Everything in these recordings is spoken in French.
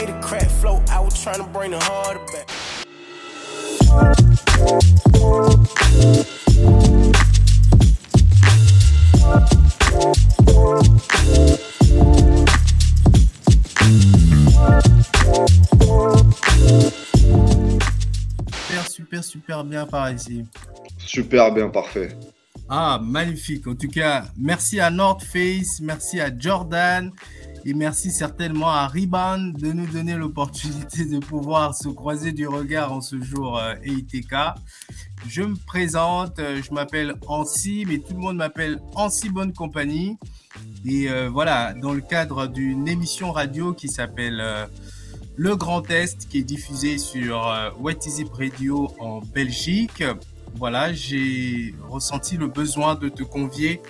Made a crack flow, I was trying to bring the harder back. Super, super, super bien par ici. Super bien, parfait. Ah, magnifique. En tout cas, merci à North Face, merci à Jordan et merci certainement à Riban de nous donner l'opportunité de pouvoir se croiser du regard en ce jour euh, EITK. Je me présente, euh, je m'appelle Ansi, mais tout le monde m'appelle Ansi Bonne Compagnie. Et euh, voilà, dans le cadre d'une émission radio qui s'appelle euh, Le Grand Est, qui est diffusée sur euh, Radio en Belgique. Voilà, j'ai ressenti le besoin de te convier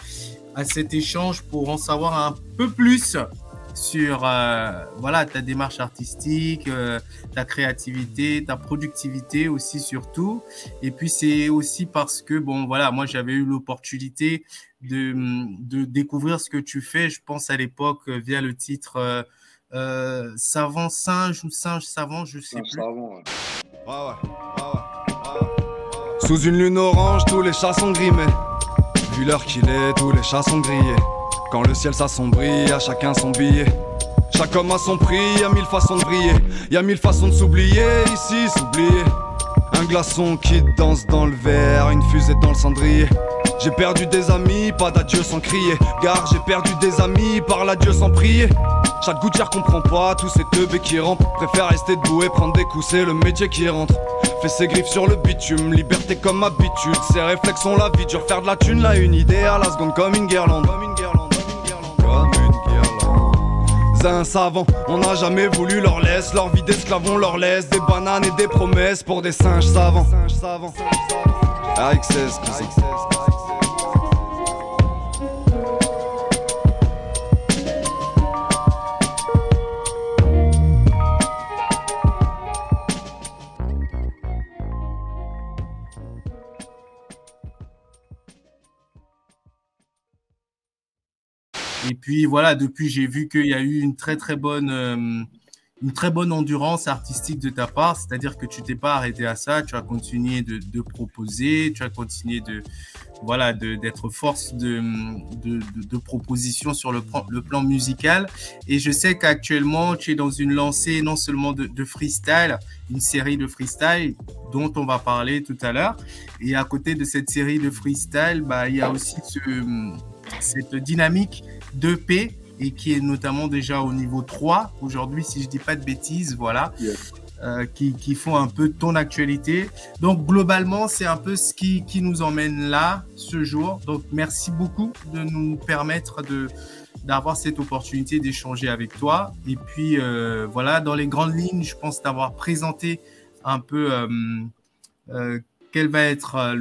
à cet échange pour en savoir un peu plus sur euh, voilà ta démarche artistique, euh, ta créativité, ta productivité aussi surtout. Et puis c'est aussi parce que bon voilà, moi j'avais eu l'opportunité de, de découvrir ce que tu fais. Je pense à l'époque euh, via le titre euh, euh, Savant singe ou singe savant, je sais Singe plus. savant, ouais. Ouais, ouais, ouais, ouais, ouais. Sous une lune orange, tous les chats sont grimés. Vu l'heure qu'il est, tous les chats sont grillés. Quand le ciel s'assombrit, à chacun son billet. Chaque homme a son prix, y a mille façons de briller. Y a mille façons de s'oublier, ici s'oublier. Un glaçon qui danse dans le verre, une fusée dans le cendrier. J'ai perdu des amis, pas d'adieu sans crier. Gare, j'ai perdu des amis, par l'adieu sans prier. Chaque gouttière comprend pas tous ces teubés qui rampent. Préfère rester debout et prendre des coups, c'est le métier qui rentre. Fait ses griffes sur le bitume, liberté comme habitude. Ses réflexes sont la vie dure, faire de la thune, là une idée à la seconde comme une guirlande. Comme une guirlande, guirlande. C'est un savant, on n'a jamais voulu leur laisse. Leur vie d'esclave, on leur laisse des bananes et des promesses pour des singes savants. Singes savants. Puis voilà, depuis j'ai vu qu'il y a eu une très très bonne euh, une très bonne endurance artistique de ta part, c'est-à-dire que tu t'es pas arrêté à ça, tu as continué de, proposer, tu as continué de voilà d'être force de, de, de, de proposition sur le, plan- musical. Et je sais qu'actuellement tu es dans une lancée non seulement de, freestyle, une série de freestyle dont on va parler tout à l'heure. Et à côté de cette série de freestyle, bah, il y a aussi ce, cette dynamique d'EP et qui est notamment déjà au niveau 3 aujourd'hui, si je dis pas de bêtises, voilà, euh, qui, qui font un peu ton actualité. Donc globalement, c'est un peu ce qui, qui nous emmène là ce jour. Donc merci beaucoup de nous permettre de d'avoir cette opportunité d'échanger avec toi. Et puis euh, voilà, dans les grandes lignes, je pense t'avoir présenté un peu euh, quel va être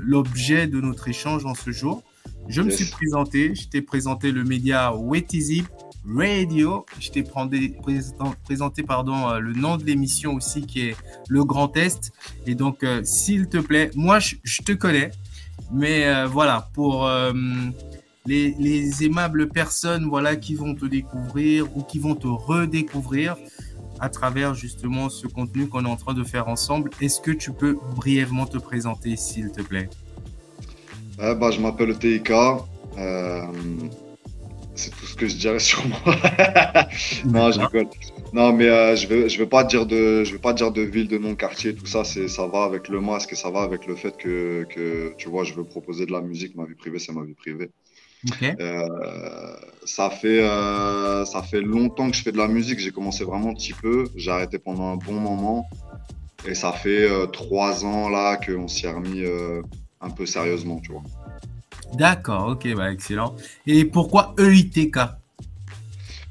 l'objet de notre échange en ce jour. Je me suis présenté, je t'ai présenté le média Wetizy Radio, je t'ai présenté, pardon, euh, le nom de l'émission aussi qui est Le Grand Est. Et donc, euh, s'il te plaît, moi je, je te connais, mais euh, voilà, pour euh, les, les aimables personnes voilà, qui vont te découvrir ou qui vont te redécouvrir à travers justement ce contenu qu'on est en train de faire ensemble, est-ce que tu peux brièvement te présenter, s'il te plaît? Ouais, bah, je m'appelle TIK. euh, c'est tout ce que je dirais sur moi. non, je rigole. Non, mais euh, je vais, je vais pas dire de, je vais pas dire de ville, de nom, quartier, tout ça. C'est, ça va avec le masque et ça va avec le fait que, que, tu vois, je veux proposer de la musique. Ma vie privée, c'est ma vie privée. Euh, ça fait, euh, ça fait longtemps que je fais de la musique. J'ai commencé vraiment un petit peu. J'ai arrêté pendant un bon moment. Et ça fait euh, trois ans là qu'on s'y est remis euh, un peu sérieusement, tu vois. D'accord, ok, bah excellent. Et pourquoi E EITK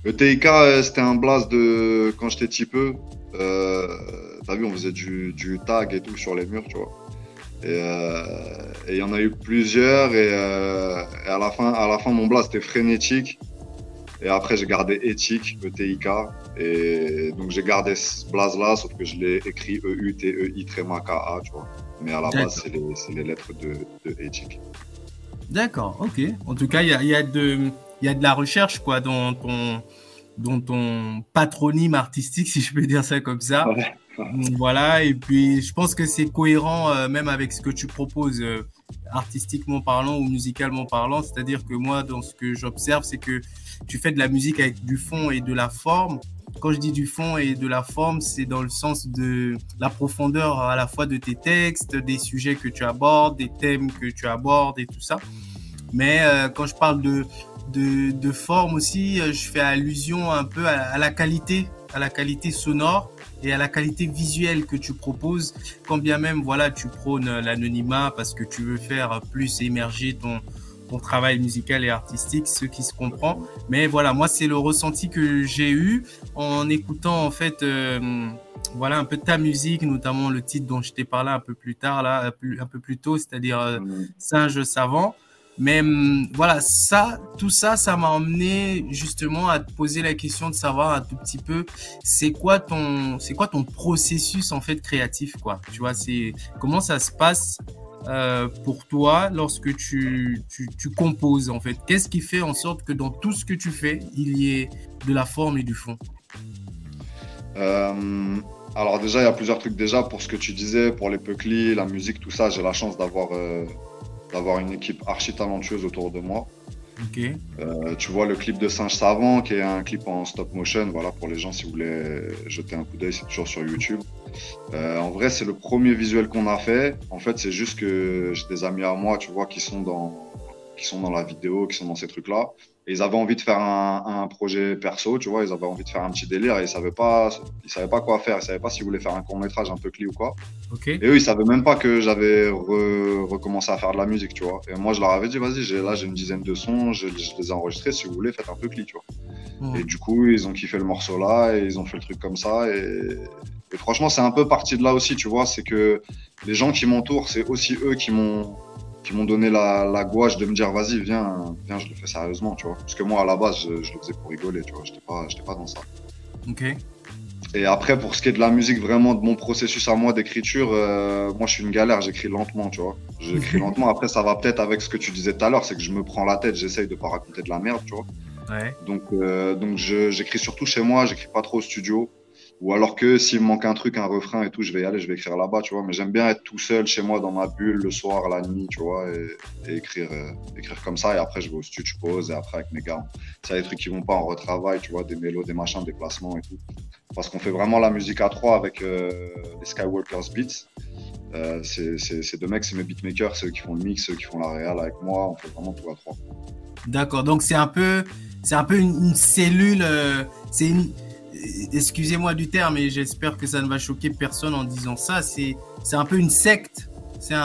Le TIK, euh, c'était un blast de quand j'étais petit peu. Euh, T'as vu, on faisait du, du tag et tout sur les murs, tu vois. Et euh, il y en a eu plusieurs. Et, euh, et à, la fin, à la fin, mon blast était frénétique. Et après, j'ai gardé éthique, ETIK. Et donc, j'ai gardé ce blaze-là, sauf que je l'ai écrit E E-U-T-E-I-K-A, tu vois. Mais à la base, c'est les, lettres de, de éthique. D'accord, ok. En tout cas, il y a, il y a de, il y a de la recherche quoi dans ton patronyme artistique, si je peux dire ça comme ça. Voilà, et puis je pense que c'est cohérent euh, même avec ce que tu proposes euh, artistiquement parlant ou musicalement parlant. C'est-à-dire que moi, dans ce que j'observe, c'est que tu fais de la musique avec du fond et de la forme. Quand je dis du fond et de la forme, c'est dans le sens de la profondeur à la fois de tes textes, des sujets que tu abordes, des thèmes que tu abordes et tout ça. Mais euh, quand je parle de, de, de, forme aussi, euh, je fais allusion un peu à, à, la qualité, à la qualité sonore et à la qualité visuelle que tu proposes. Quand bien même, voilà, tu prônes l'anonymat parce que tu veux faire plus émerger ton, ton travail musical et artistique, ce qui se comprend. Mais voilà, moi, c'est le ressenti que j'ai eu en écoutant, en fait, euh, voilà, un peu ta musique, notamment le titre dont je t'ai parlé un peu plus tard, là, un peu plus tôt, c'est-à-dire euh, Singe savant. Mais hum, voilà, ça, tout ça, ça m'a emmené justement à te poser la question de savoir un tout petit peu, c'est quoi ton, c'est quoi ton processus en fait créatif, quoi. Tu vois, c'est comment ça se passe euh, pour toi lorsque tu, tu, tu composes en fait Qu'est-ce qui fait en sorte que dans tout ce que tu fais, il y ait de la forme et du fond? Euh, Alors déjà, il y a plusieurs trucs. Déjà, pour ce que tu disais, pour les Puckly, la musique, tout ça, j'ai la chance d'avoir euh, d'avoir une équipe archi talentueuse autour de moi. Okay. Tu vois le clip de Singe Savant, qui est un clip en stop motion. Voilà, pour les gens, si vous voulez jeter un coup d'œil, c'est toujours sur YouTube. Euh, en vrai, c'est le premier visuel qu'on a fait. En fait, c'est juste que j'ai des amis à moi, tu vois, qui sont dans, qui sont dans la vidéo, qui sont dans ces trucs-là. Et ils avaient envie de faire un, un, projet perso, tu vois, ils avaient envie de faire un petit délire et ils savaient pas, ils savaient pas quoi faire, ils savaient pas s'ils voulaient faire un court métrage un peu clé ou quoi. Okay. Et eux, ils savaient même pas que j'avais re, recommencé à faire de la musique, tu vois. Et moi, je leur avais dit, vas-y, j'ai, là, j'ai une dizaine de sons, je, je, les ai enregistrés, si vous voulez, faites un peu clé, tu vois. Mmh. Et du coup, ils ont kiffé le morceau là et ils ont fait le truc comme ça et, et franchement, c'est un peu parti de là aussi, tu vois, c'est que les gens qui m'entourent, c'est aussi eux qui m'ont qui m'ont donné la, la, gouache de me dire vas-y viens viens je le fais sérieusement tu vois. Parce que moi à la base je, je le faisais pour rigoler tu vois. J'étais pas j'étais pas dans ça. Ok. Et après pour ce qui est de la musique vraiment de mon processus à moi d'écriture euh, moi je suis une galère j'écris lentement tu vois. J'écris lentement. Après ça va peut-être avec ce que tu disais tout à l'heure c'est que je me prends la tête j'essaye de pas raconter de la merde tu vois. Ouais. donc euh, donc j'écris surtout chez moi j'écris pas trop au studio ou alors que s'il me manque un truc, un refrain et tout, je vais y aller, je vais écrire là-bas, tu vois. Mais j'aime bien être tout seul chez moi dans ma bulle le soir, la nuit, tu vois, et, écrire, euh, écrire comme ça. Et après, je vais au studio, je pose, et après, avec mes gars, c'est des trucs qui vont pas en retravail, tu vois, des mélos, des machins, des placements et tout. Parce qu'on fait vraiment la musique à trois avec euh, les Skywalkers Beats. Euh, c'est deux mecs, c'est mes beatmakers, c'est eux qui font le mix, ceux qui font la réal avec moi. On fait vraiment tout à trois. D'accord, donc c'est un peu, un peu une, une cellule, c'est une excusez-moi du terme, et j'espère que ça ne va choquer personne en disant ça, c'est un peu une secte. C'est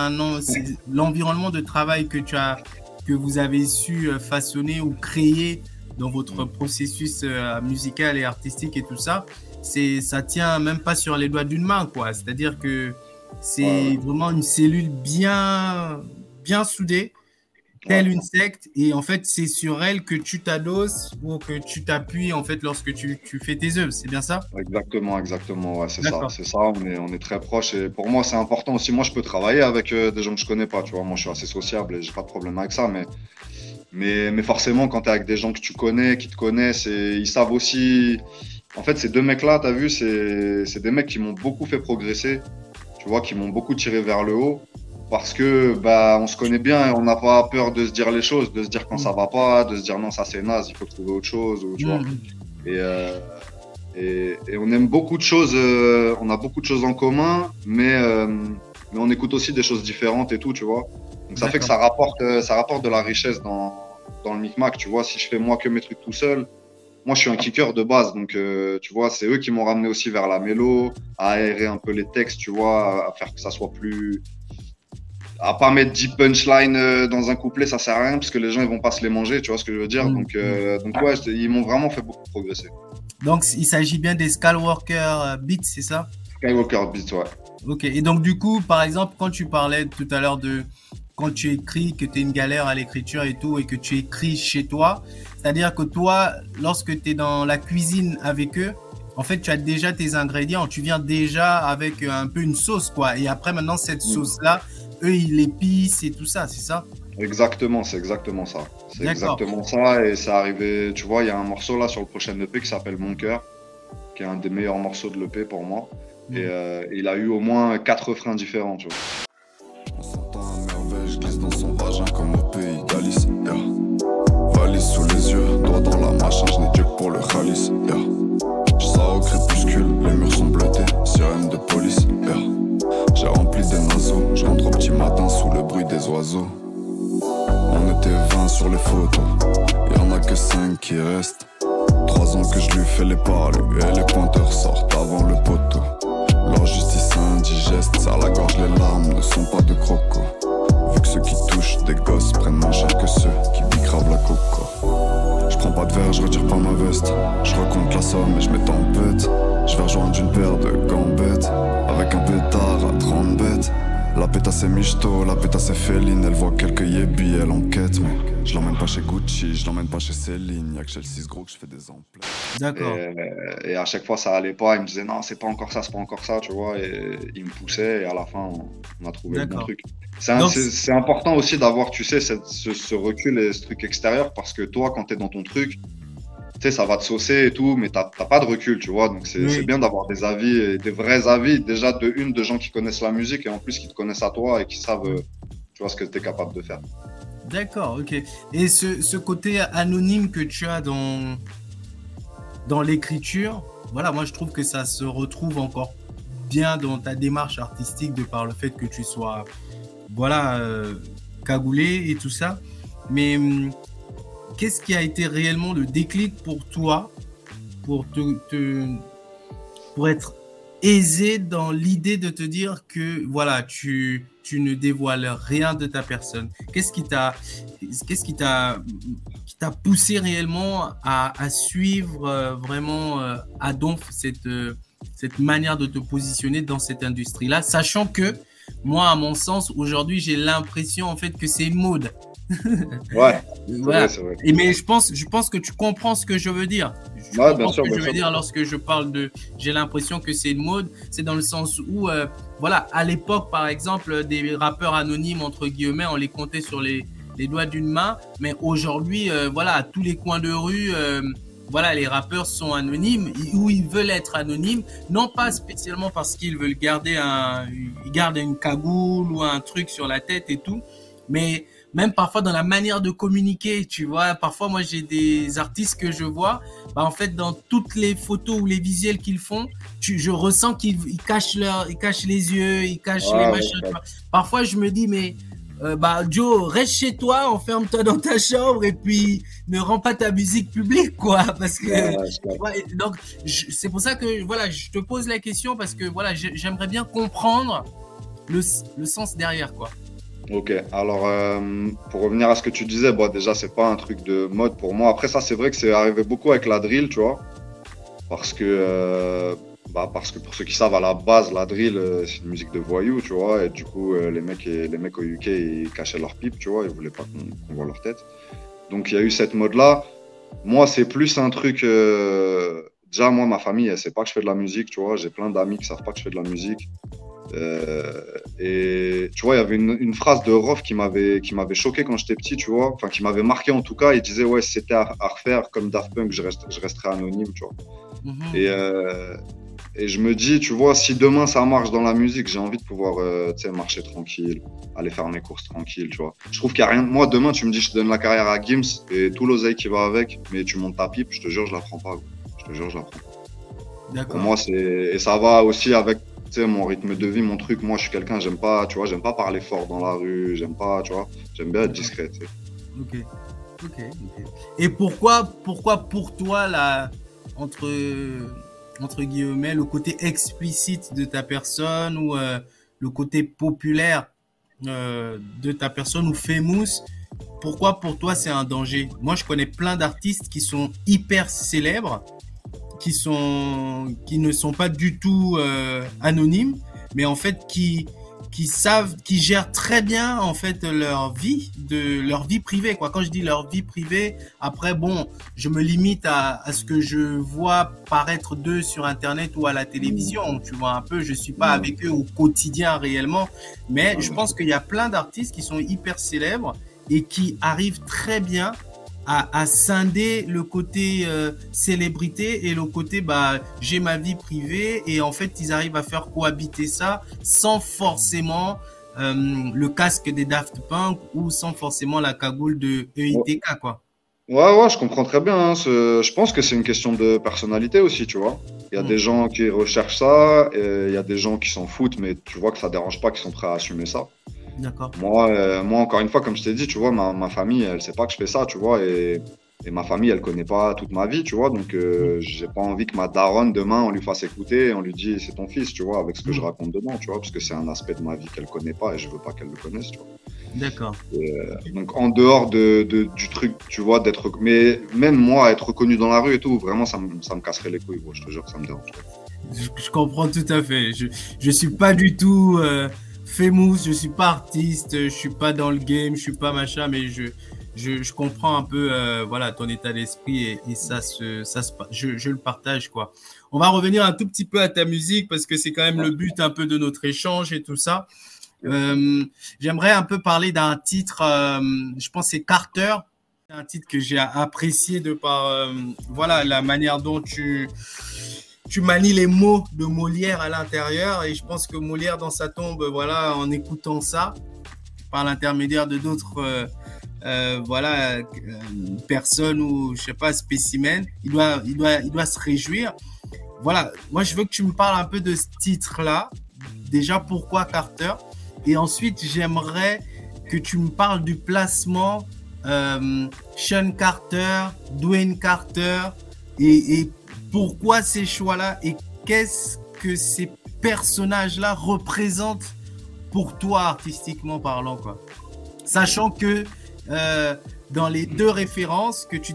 l'environnement de travail que, tu as, que vous avez su façonner ou créer dans votre processus musical et artistique et tout ça. Ça tient même pas sur les doigts d'une main, quoi. C'est-à-dire que c'est vraiment une cellule bien, bien soudée telle une secte et en fait c'est sur elle que tu t'adosses ou que tu t'appuies en fait lorsque tu, tu fais tes œuvres c'est bien ça? Exactement exactement ouais, c'est ça c'est ça on est on est très proche et pour moi c'est important aussi. Moi je peux travailler avec euh, des gens que je connais pas tu vois. Moi je suis assez sociable et j'ai pas de problème avec ça mais mais mais forcément quand tu es avec des gens que tu connais qui te connaissent et ils savent aussi en fait ces deux mecs là tu as vu c'est c'est des mecs qui m'ont beaucoup fait progresser tu vois qui m'ont beaucoup tiré vers le haut parce que bah on se connaît bien et on n'a pas peur de se dire les choses, de se dire quand ça va pas, de se dire non ça c'est naze, il faut trouver autre chose ou tu vois. Et, euh, et, et on aime beaucoup de choses, euh, on a beaucoup de choses en commun, mais euh, mais on écoute aussi des choses différentes et tout, tu vois. Donc ça fait que ça rapporte ça rapporte de la richesse dans dans le micmac, tu vois. Si je fais moi que mes trucs tout seul, moi je suis un kicker de base, donc euh, tu vois, c'est eux qui m'ont ramené aussi vers la mélo, à aérer un peu les textes, tu vois, à faire que ça soit plus à pas mettre 10 punchlines euh, dans un couplet, ça sert à rien parce que les gens ils vont pas se les manger, tu vois ce que je veux dire. Mmh. Donc, euh, donc ouais, ils m'ont vraiment fait beaucoup progresser. Donc il s'agit bien des Skywalker euh, Beats, c'est ça? Skywalker Beats, ouais. Ok, et donc du coup, par exemple, quand tu parlais tout à l'heure de quand tu écris, que tu es une galère à l'écriture et tout, et que tu écris chez toi, c'est-à-dire que toi, lorsque tu es dans la cuisine avec eux, en fait, tu as déjà tes ingrédients, tu viens déjà avec un peu une sauce, quoi. Et après, maintenant, cette sauce-là, eux, ils l'épicent et tout ça, c'est ça? Exactement, c'est exactement ça. C'est exactement ça. Et ça arrivé, tu vois, il y a un morceau là sur le prochain EP qui s'appelle Mon cœur, qui est un des meilleurs morceaux de l'EP pour moi. Mm. Et euh, il a eu au moins quatre refrains différents, tu vois. On s'entend à merveille, je glisse dans son vagin comme au pays d'Alice. Yeah. Valise sous les yeux, doigt dans la machin, je n'ai Dieu que pour le chalice. Yeah. Je sors au crépuscule, les murs sont bleutés, sirène de police. Yeah. J'ai rempli des naseaux, je rentre au petit matin sous le bruit des oiseaux. On était 20 sur les photos, y en a que 5 qui restent. Trois ans que je lui fais les parler et les pointeurs sortent avant le poteau. Leur justice indigeste serre la gorge, les larmes ne sont pas de croco. Vu que ceux qui touchent des gosses prennent moins cher que ceux qui bicravent la coco. Prends pas de verre, je retire pas ma veste. Je raconte la somme et je pète. Je vais rejoindre une paire de gambettes avec un pétard à 30 bêtes. La pétasse est michto, la pétasse est féline, elle voit quelques yébis, elle enquête, mais je l'emmène pas chez Gucci, je l'emmène pas chez Céline, y'a que chez le 6 gros que je fais des emplettes. D'accord. Et, à chaque fois ça allait pas, il me disait non, c'est pas encore ça, c'est pas encore ça, tu vois, et il me poussait, et à la fin on, a trouvé le bon truc. C'est important aussi d'avoir, tu sais, ce, ce, recul et ce truc extérieur, parce que toi, quand t'es dans ton truc, sais, ça va te saucer et tout, mais tu n'as pas de recul, tu vois. Donc, c'est bien d'avoir des avis, et des vrais avis, déjà de une, de gens qui connaissent la musique et en plus qui te connaissent à toi et qui savent, euh, tu vois, ce que tu es capable de faire. D'accord, ok. Et ce, ce, côté anonyme que tu as dans, dans l'écriture, voilà, moi je trouve que ça se retrouve encore bien dans ta démarche artistique de par le fait que tu sois, voilà, euh, cagoulé et tout ça. Mais hum, qu'est-ce qui a été réellement le déclic pour toi pour, être aisé dans l'idée de te dire que voilà, tu, ne dévoiles rien de ta personne? Qu'est-ce qui t'a poussé réellement à, suivre euh, vraiment euh, à donf cette euh, cette manière de te positionner dans cette industrie-là, sachant que moi, à mon sens, aujourd'hui, j'ai l'impression en fait que c'est mode. ouais. voilà. Vrai, Et mais je pense, je pense que tu comprends ce que je veux dire. Je ouais, bien sûr, ce que je veux dire lorsque je parle de. J'ai l'impression que c'est une mode. C'est dans le sens où, euh, voilà, à l'époque, par exemple, des rappeurs anonymes entre guillemets, on les comptait sur les, les doigts d'une main. Mais aujourd'hui, euh, voilà, à tous les coins de rue. Euh, voilà, les rappeurs sont anonymes ou ils veulent être anonymes, non pas spécialement parce qu'ils veulent garder un, ils gardent une cagoule ou un truc sur la tête et tout, mais même parfois dans la manière de communiquer, tu vois. Parfois, moi, j'ai des artistes que je vois, bah, en fait, dans toutes les photos ou les visuels qu'ils font, tu, je ressens qu'ils cachent leur, ils cachent les yeux, ils cachent les machins. Parfois, je me dis, mais euh, bah Joe, reste chez toi, enferme-toi dans ta chambre et puis ne rends pas ta musique publique, quoi. Parce que donc c'est pour ça que voilà, je te pose la question parce que voilà, j'aimerais bien comprendre le, le sens derrière, quoi. Ok, alors euh, pour revenir à ce que tu disais, bon, déjà c'est pas un truc de mode pour moi. Après ça, c'est vrai que c'est arrivé beaucoup avec la drill, tu vois, parce que euh, bah, parce que pour ceux qui savent, à la base, la drill euh, c'est une musique de voyous, tu vois, et du coup les mecs les mecs au UK ils cachaient leur pipe, tu vois, ils voulaient pas qu'on voit leur tête. Donc il y a eu cette mode là. Moi, c'est plus un truc. Déjà, moi, ma famille, elle sait pas que je fais de la musique, tu vois. J'ai plein d'amis qui savent pas que je fais de la musique. Euh, et tu vois, il y avait une, phrase de Rof qui m'avait qui m'avait choqué quand j'étais petit, tu vois, enfin qui m'avait marqué en tout cas. Il disait ouais, si c'était à, refaire comme Daft Punk, je, reste, je resterais anonyme, tu vois. Mhm. Et euh, et je me dis, tu vois, si demain ça marche dans la musique, j'ai envie de pouvoir euh, marcher tranquille, aller faire mes courses tranquille, tu vois. Je trouve qu'il n'y a rien. Moi, demain, tu me dis, je te donne la carrière à Gims et tout l'oseille qui va avec, mais tu montes ta pipe, je te jure, je la prends pas. Je te jure, je la prends. Pour moi, c'est. Et ça va aussi avec tu mon rythme de vie, mon truc, moi, je suis quelqu'un, j'aime pas, tu vois, j'aime pas parler fort dans la rue, j'aime pas, tu vois, j'aime bien être discret, tu. Ok, ok, Et pourquoi, pourquoi pour toi, là, entre, entre guillemets, le côté explicite de ta personne ou euh, le côté populaire euh, de ta personne ou famous, pourquoi pour toi c'est un danger? Moi, je connais plein d'artistes qui sont hyper célèbres, qui sont qui ne sont pas du tout euh, anonymes, mais en fait qui qui savent, qui gèrent très bien en fait leur vie, de leur vie privée. Quoi. Quand je dis leur vie privée, après bon, je me limite à, à ce que je vois paraître d'eux sur Internet ou à la télévision. Tu vois un peu, je suis pas avec eux au quotidien réellement, mais je pense qu'il y a plein d'artistes qui sont hyper célèbres et qui arrive très bien à, scinder le côté euh, célébrité et le côté bah j'ai ma vie privée et en fait ils arrivent à faire cohabiter ça sans forcément euh, le casque des Daft Punk ou sans forcément la cagoule de EITK quoi. Ouais ouais je comprends très bien. Hein, je pense que c'est une question de personnalité aussi tu vois. Il y a mm. des gens qui recherchent ça, et il y a des gens qui s'en foutent mais tu vois que ça dérange pas, qui sont prêts à assumer ça. D'accord. Moi, euh, moi, encore une fois, comme je t'ai dit, tu vois, ma, ma, famille, elle sait pas que je fais ça, tu vois, et, et ma famille, elle connaît pas toute ma vie, tu vois, donc euh, mm. j'ai pas envie que ma daronne, demain, on lui fasse écouter et on lui dit c'est ton fils, tu vois, avec ce que je mm. raconte dedans, tu vois, parce que c'est un aspect de ma vie qu'elle connaît pas et je veux pas qu'elle le connaisse, tu vois. D'accord. Euh, donc en dehors de, de, du truc, tu vois, d'être. Mais même moi, être reconnu dans la rue et tout, vraiment, ça me, ça me casserait les couilles, je te jure que ça me dérange. Je, je comprends tout à fait. Je, je suis pas du tout. Euh famous, je suis pas artiste, je suis pas dans le game, je suis pas machin, mais je, je, comprends un peu euh, voilà ton état d'esprit et, ça se ça je, le partage quoi. On va revenir un tout petit peu à ta musique parce que c'est quand même le but un peu de notre échange et tout ça. Euh, j'aimerais un peu parler d'un titre, euh, je pense c'est Carter, un titre que j'ai apprécié de par voilà la manière dont tu tu manies les mots de Molière à l'intérieur et je pense que Molière dans sa tombe, voilà, en écoutant ça, par l'intermédiaire de d'autres euh, euh, voilà euh, personnes ou je sais pas spécimens, il doit, il doit, il doit se réjouir. Voilà, moi je veux que tu me parles un peu de ce titre-là. Déjà pourquoi Carter? Et ensuite j'aimerais que tu me parles du placement Sean Carter, Dwayne Carter et pourquoi ces choix-là et qu'est-ce que ces personnages-là représentent pour toi artistiquement parlant quoi? Sachant que euh, dans les deux références que tu,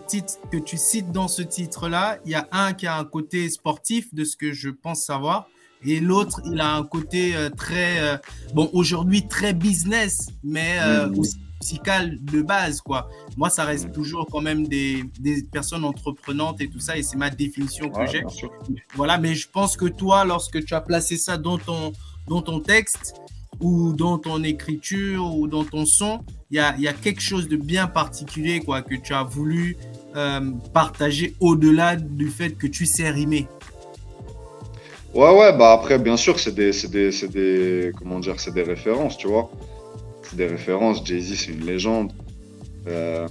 que tu cites dans ce titre-là, il y a un qui a un côté sportif de ce que je pense savoir et l'autre il a un côté euh, très euh, bon aujourd'hui très business mais mmh. aussi musical de base, quoi. Moi, ça reste toujours quand même des, des personnes entreprenantes et tout ça, et c'est ma définition que j'ai. Voilà, mais je pense que toi, lorsque tu as placé ça dans ton, dans ton texte, ou dans ton écriture, ou dans ton son, il y a, y a, quelque chose de bien particulier, quoi, que tu as voulu euh, partager au-delà du fait que tu sais rimer. Ouais, ouais, bah après, bien sûr, c'est des, des, des, comment dire, c'est des références, tu vois des références. Jay-Z, c'est une légende. Euh,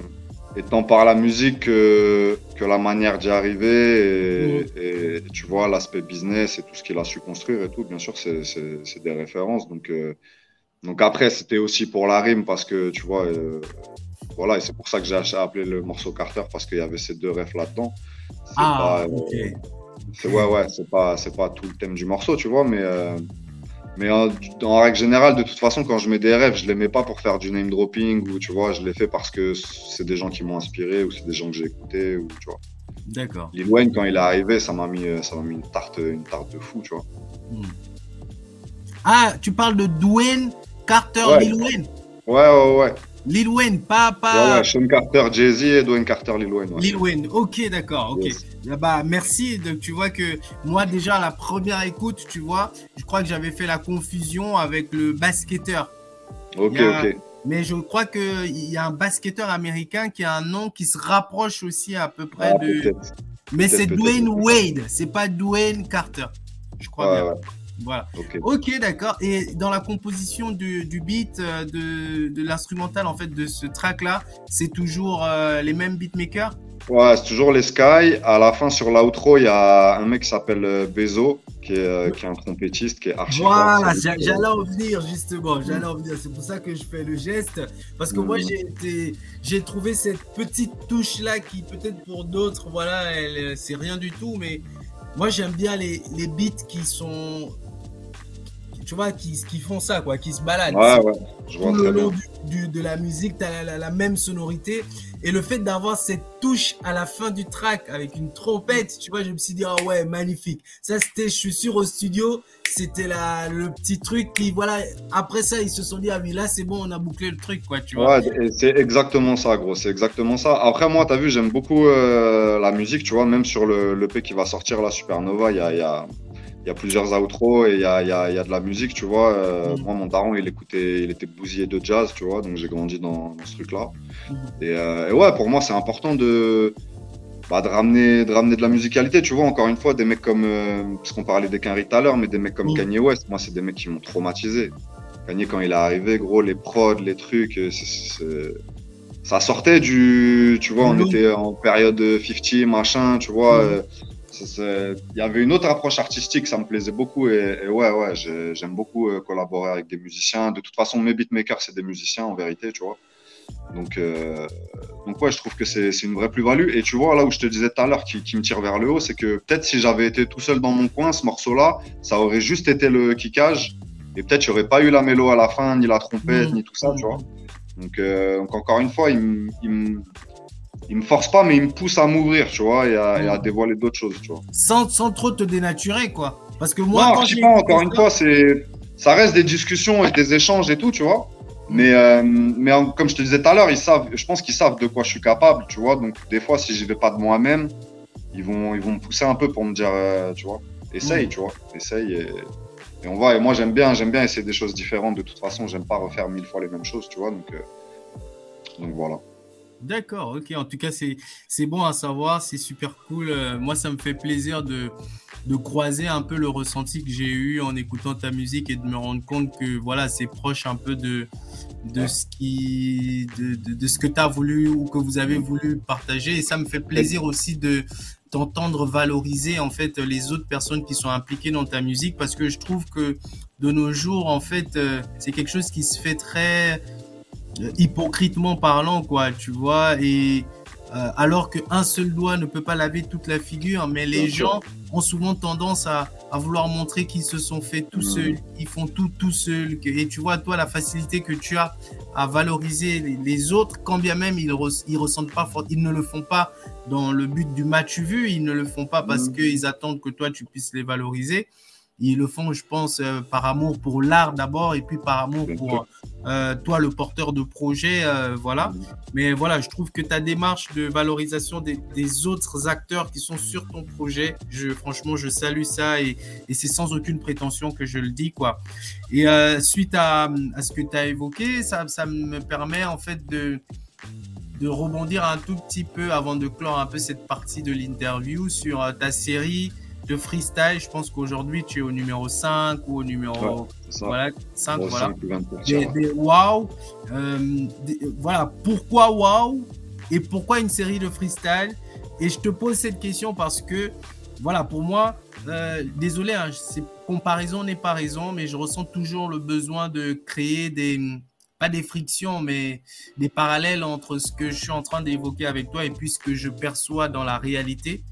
et tant par la musique que, la manière d'y arriver et, tu vois l'aspect business et tout ce qu'il a su construire et tout, bien sûr, c'est des références. Donc, euh, donc après, c'était aussi pour la rime parce que tu vois, euh, voilà, et c'est pour ça que j'ai appelé le morceau Carter parce qu'il y avait ces deux refs là-dedans. Ah, Ouais, ouais, c'est pas, pas tout le thème du morceau, tu vois, mais mais en, règle générale, de toute façon, quand je mets des rêves, je les mets pas pour faire du name dropping ou tu vois, je les fais parce que c'est des gens qui m'ont inspiré ou c'est des gens que j'ai écoutés ou tu vois. D'accord. Lil Wayne, quand il est arrivé, ça m'a mis, ça m'a mis une tarte, une tarte de fou, tu vois. Hmm. Ah, tu parles de Dwayne Carter Lil Wayne. Ouais, ouais, ouais. Lil Wayne, pas. pas... Ouais, ouais, Sean Carter, Jay-Z et Dwayne Carter, Lil Wayne. Lil Wayne, ok, d'accord, ok. Ah bah, merci. Donc, tu vois que moi, déjà, la première écoute, tu vois, je crois que j'avais fait la confusion avec le basketteur. Ok, ok. Mais je crois qu'il y a un basketteur américain qui a un nom qui se rapproche aussi à peu près ah, de. Mais c'est Dwayne Wade, c'est pas Dwayne Carter. Je crois bien. Voilà. Ok, d'accord. Et dans la composition du, beat, euh, de, de l'instrumental, en fait, de ce track-là, c'est toujours euh, les mêmes beatmakers? Ouais, c'est toujours les Sky. À la fin, sur l'outro, il y a un mec qui s'appelle euh, Bezo, qui est, qui est un trompettiste, qui est archi. Voilà, j'allais en venir, justement. J'allais en venir. C'est pour ça que je fais le geste. Parce que moi, mm. j'ai été, j'ai trouvé cette petite touche-là qui, peut-être pour d'autres, voilà, c'est rien du tout, mais moi, j'aime bien les, les beats qui sont tu vois, qui, qui font ça, quoi, qui se baladent. Ouais, ouais, je vois le long du, de la musique, tu as la, même sonorité. Et le fait d'avoir cette touche à la fin du track avec une trompette, tu vois, je me suis dit, oh ouais, magnifique. Ça, c'était, je suis sûr, au studio, c'était le petit truc qui, voilà, après ça, ils se sont dit, ah oui, là, c'est bon, on a bouclé le truc, quoi, tu vois. Ouais, c'est exactement ça, gros, c'est exactement ça. Après, moi, tu as vu, j'aime beaucoup euh, la musique, tu vois, même sur le, le P qui va sortir, la Supernova, il y a il y a plusieurs outros et il y a, y, a, y a, de la musique, tu vois. Euh, Mm. Moi, mon daron, il écoutait, il était bousillé de jazz, tu vois, donc j'ai grandi dans, dans ce truc-là. Mm. Et, euh, et ouais, pour moi, c'est important de, bah, de, ramener, de ramener de la musicalité, tu vois. Encore une fois, des mecs comme, euh, parce qu'on parlait des Kenry tout à l'heure, mais des mecs comme Mm. Kanye West, moi, c'est des mecs qui m'ont traumatisé. Kanye, quand il est arrivé, gros, les prods, les trucs, c'est- c'est- ça sortait du, tu vois, on Mm. était en période 50, machin, tu vois. Il y avait une autre approche artistique, ça me plaisait beaucoup. Et, et ouais, ouais, j'ai- j'aime beaucoup euh, collaborer avec des musiciens. De toute façon, mes beatmakers, c'est des musiciens en vérité, tu vois. Donc, euh, donc ouais, je trouve que c'est une vraie plus-value. Et tu vois, là où je te disais tout à l'heure, qui, qui me tire vers le haut, c'est que peut-être si j'avais été tout seul dans mon coin, ce morceau-là, ça aurait juste été le kickage. Et peut-être aurait pas eu la mélo à la fin, ni la trompette, Mm. ni tout ça, tu vois. Donc, euh, donc encore une fois, il me, il, me, force pas, mais il me pousse à m'ouvrir, tu vois, et à, et à Mm. dévoiler d'autres choses, tu vois. Sans, sans trop te dénaturer, quoi. Parce que moi, non, quand je sais pas, encore une fois, c'est, ça reste des discussions et des échanges et tout, tu vois. Mais, euh, mais comme je te disais tout à l'heure, ils savent, je pense qu'ils savent de quoi je suis capable, tu vois. Donc, des fois, si j'y vais pas de moi-même, ils vont, ils vont me pousser un peu pour me dire, euh, tu vois, essaye, Mm. tu vois, essaye et, et on va. Et moi, j'aime bien, j'aime bien essayer des choses différentes. De toute façon, j'aime pas refaire mille fois les mêmes choses, tu vois. Donc, euh, donc voilà. D'accord, ok. En tout cas, c'est bon à savoir, c'est super cool. Euh, moi, ça me fait plaisir de, croiser un peu le ressenti que j'ai eu en écoutant ta musique et de me rendre compte que voilà, c'est proche un peu de, ce que tu as voulu ou que vous avez voulu partager. Et ça me fait plaisir aussi de t'entendre valoriser en fait les autres personnes qui sont impliquées dans ta musique parce que je trouve que de nos jours en fait euh, c'est quelque chose qui se fait très hypocritement parlant, quoi, tu vois, et euh, alors qu'un seul doigt ne peut pas laver toute la figure, mais les gens ont souvent tendance à, à vouloir montrer qu'ils se sont fait tout Mhm. seuls, ils font tout tout seuls, et tu vois, toi, la facilité que tu as à valoriser les, les autres, quand bien même ils, res- ils ressentent pas, ils ne le font pas dans le but du match vu, ils ne le font pas parce Mhm. qu'ils attendent que toi, tu puisses les valoriser. Ils le font, je pense, euh, par amour pour l'art d'abord, et puis par amour pour sûr. euh, toi, le porteur de projet, euh, voilà. Mais voilà, je trouve que ta démarche de valorisation des, des autres acteurs qui sont sur ton projet, je, franchement, je salue ça et, et c'est sans aucune prétention que je le dis, quoi. Et euh, suite à, à ce que tu as évoqué, ça, ça me permet en fait de, de rebondir un tout petit peu avant de clore un peu cette partie de l'interview sur euh, ta série de freestyle. Je pense qu'aujourd'hui, tu es au numéro 5 ou au numéro Ouais, voilà, 5, Gros voilà des, des wow. Euh, des- voilà, pourquoi wow et pourquoi une série de freestyle? Et je te pose cette question parce que, voilà, pour moi, euh, désolé, hein, c'est comparaison n'est pas raison, mais je ressens toujours le besoin de créer des, pas des frictions, mais des parallèles entre ce que je suis en train d'évoquer avec toi et puis ce que je perçois dans la réalité.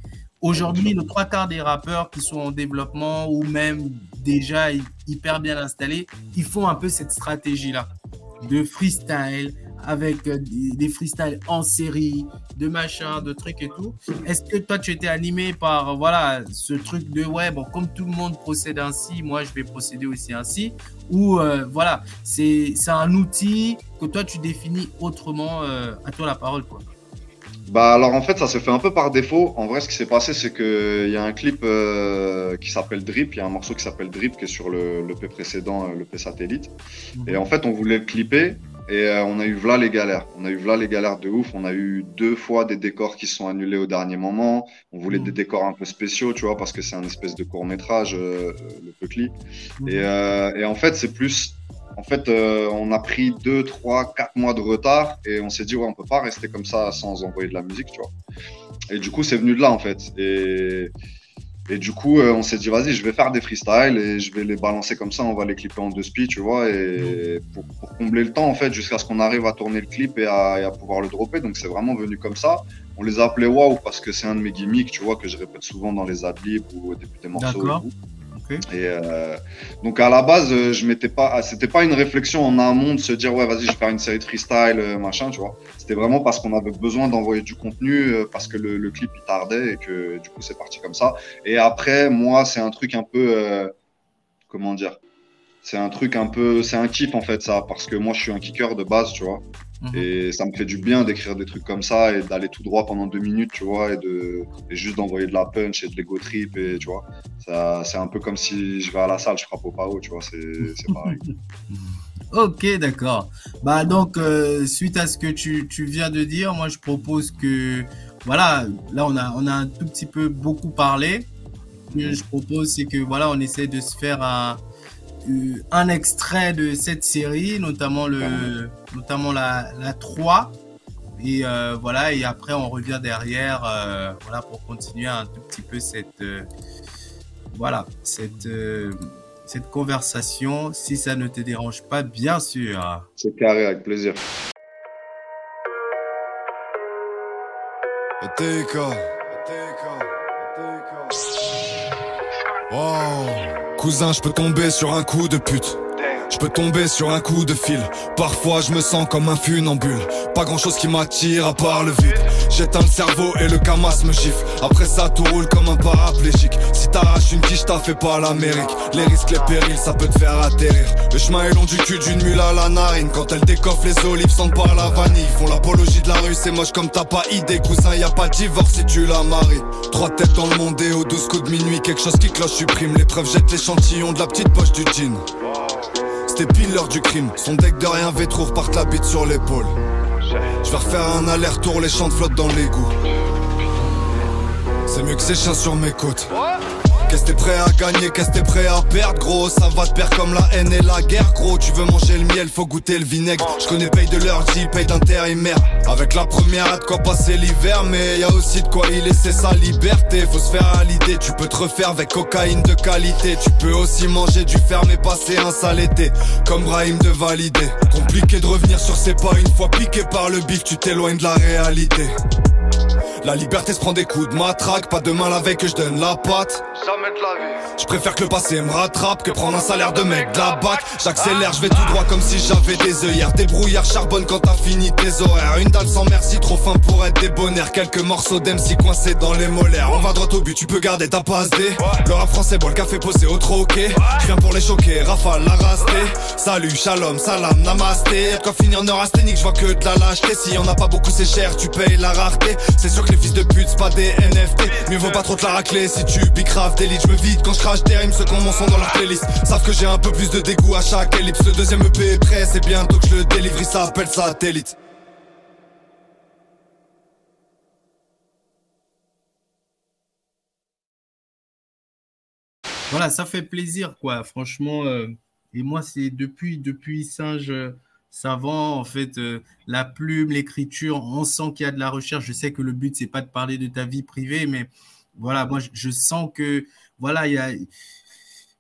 Aujourd'hui, le trois quarts des rappeurs qui sont en développement ou même déjà hy- hyper bien installés, ils font un peu cette stratégie-là de freestyle avec euh, des freestyles en série, de machin, de trucs et tout. Est-ce que toi, tu étais animé par voilà ce truc de ouais, bon, comme tout le monde procède ainsi, moi, je vais procéder aussi ainsi? Ou euh, voilà, c'est c'est un outil que toi, tu définis autrement euh, À toi la parole, quoi. Bah alors en fait ça se fait un peu par défaut. En vrai ce qui s'est passé c'est que il y a un clip euh, qui s'appelle Drip, il y a un morceau qui s'appelle Drip qui est sur le, le P précédent, euh, le P satellite. Et en fait on voulait le clipper et euh, on a eu là les galères. On a eu là les galères de ouf. On a eu deux fois des décors qui sont annulés au dernier moment. On voulait Mhm. des décors un peu spéciaux, tu vois, parce que c'est un espèce de court métrage, euh, le P clip. Mhm. Et, euh, et en fait, c'est plus. En fait, euh, on a pris deux, trois, quatre mois de retard et on s'est dit, ouais, on peut pas rester comme ça sans envoyer de la musique, tu vois. Et du coup, c'est venu de là, en fait. Et, et du coup, euh, on s'est dit, vas-y, je vais faire des freestyles et je vais les balancer comme ça, on va les clipper en deux speed, tu vois. Et pour, pour combler le temps, en fait, jusqu'à ce qu'on arrive à tourner le clip et à, et à pouvoir le dropper. Donc, c'est vraiment venu comme ça. On les a appelés Wow parce que c'est un de mes gimmicks, tu vois, que je répète souvent dans les adlibs ou au début des morceaux. Et euh, donc à la base, euh, je m'étais pas, ah, c'était pas une réflexion en amont de se dire ouais vas-y je vais faire une série de freestyle euh, machin, tu vois. C'était vraiment parce qu'on avait besoin d'envoyer du contenu parce que le, clip il tardait et que du coup c'est parti comme ça. Et après moi c'est un truc un peu comment dire, c'est un truc un peu, c'est un kiff en fait ça parce que moi je suis un kicker de base, tu vois. Mhm. Et ça me fait du bien d'écrire des trucs comme ça et d'aller tout droit pendant deux minutes, tu vois, et, de, et juste d'envoyer de la punch et de l'ego trip, et tu vois. C'est un peu comme si je vais à la salle, je frappe au pao, tu vois, c'est pareil. ok, d'accord. Bah donc, euh, suite à ce que tu, tu, viens de dire, moi je propose que, voilà, là on a, on a un tout petit peu beaucoup parlé. Ce que je propose, c'est que voilà, on essaie de se faire un un extrait de cette série, notamment, le, notamment la, la 3. Et euh, voilà, et après on revient derrière euh, voilà, pour continuer un tout petit peu cette, voilà, cette, cette conversation, si ça ne te dérange pas, bien sûr. C'est carré, avec plaisir. Wow. Cousin, je peux tomber sur un coup de pute. Je peux tomber sur un coup de fil. Parfois, je me sens comme un funambule. Pas grand chose qui m'attire à part le vide. J'éteins le cerveau et le camas me gifle. Après ça, tout roule comme un paraplégique. Si t'arraches une quiche, t'as fait pas l'Amérique. Les risques, les périls, ça peut te faire atterrir. Le chemin est long du cul d'une mule à la narine. Quand elle décoffre, les olives sentent pas la vanille. Font l'apologie de la rue, c'est moche comme t'as pas idée. Cousin, y a pas de divorce si tu la maries. Trois têtes dans le monde et au douze coups de minuit. Quelque chose qui cloche, supprime. L'épreuve jette l'échantillon de la petite poche du jean. C'était pile l'heure du crime. Son deck de rien, Vétro reparte la bite sur l'épaule. Je vais refaire un aller-retour, les champs de flotte dans l'égout. C'est mieux que ces chiens sur mes côtes. Qu'est-ce t'es prêt à gagner, qu'est-ce t'es prêt à perdre gros? Ça va te perdre comme la haine et la guerre gros. Tu veux manger le miel, faut goûter le vinaigre. Je connais paye de leur deal, paye d'intérimaire Avec la première, à de quoi passer l'hiver Mais y a aussi de quoi y laisser sa liberté. Faut se faire à l'idée, tu peux te refaire avec cocaïne de qualité. Tu peux aussi manger du fer mais passer un sale été. Comme Brahim de valider. Compliqué de revenir sur ses pas Une fois piqué par le bif, tu t'éloignes de la réalité la liberté se prend des coups de matraque, pas de la veille que je donne la patte. Je préfère que le passé me rattrape que prendre un salaire de mec de la bac. J'accélère, je vais tout droit comme si j'avais des œillères. Des brouillards charbonne quand t'as fini tes horaires. Une dalle sans merci, trop fin pour être débonnaire. Quelques morceaux d'MC coincés dans les molaires. On va droit au but, tu peux garder ta passe D. Le rap français boit le café posé au troquet. Je viens pour les choquer, rafale la rasté. Salut, shalom, salam, namasté. Quand finir neurasthénique, je vois que de la lâcheté. Si y'en a pas beaucoup, c'est cher, tu payes la rareté. C'est sûr que les fils de pute, c'est pas des NFT. Mieux vaut pas trop te la racler si tu bicraves d'élite. Je me vide quand je crache des rimes, ceux qu'on son dans leur playlist. Savent que j'ai un peu plus de dégoût à chaque ellipse. Le deuxième EP est prêt, c'est bientôt que je le délivre. Il s'appelle Satellite. Voilà, ça fait plaisir, quoi. Franchement, euh, et moi, c'est depuis, depuis Singe euh, savant, en fait, euh, la plume, l'écriture, on sent qu'il y a de la recherche. Je sais que le but, c'est pas de parler de ta vie privée, mais voilà, moi, je, sens que, voilà, il y a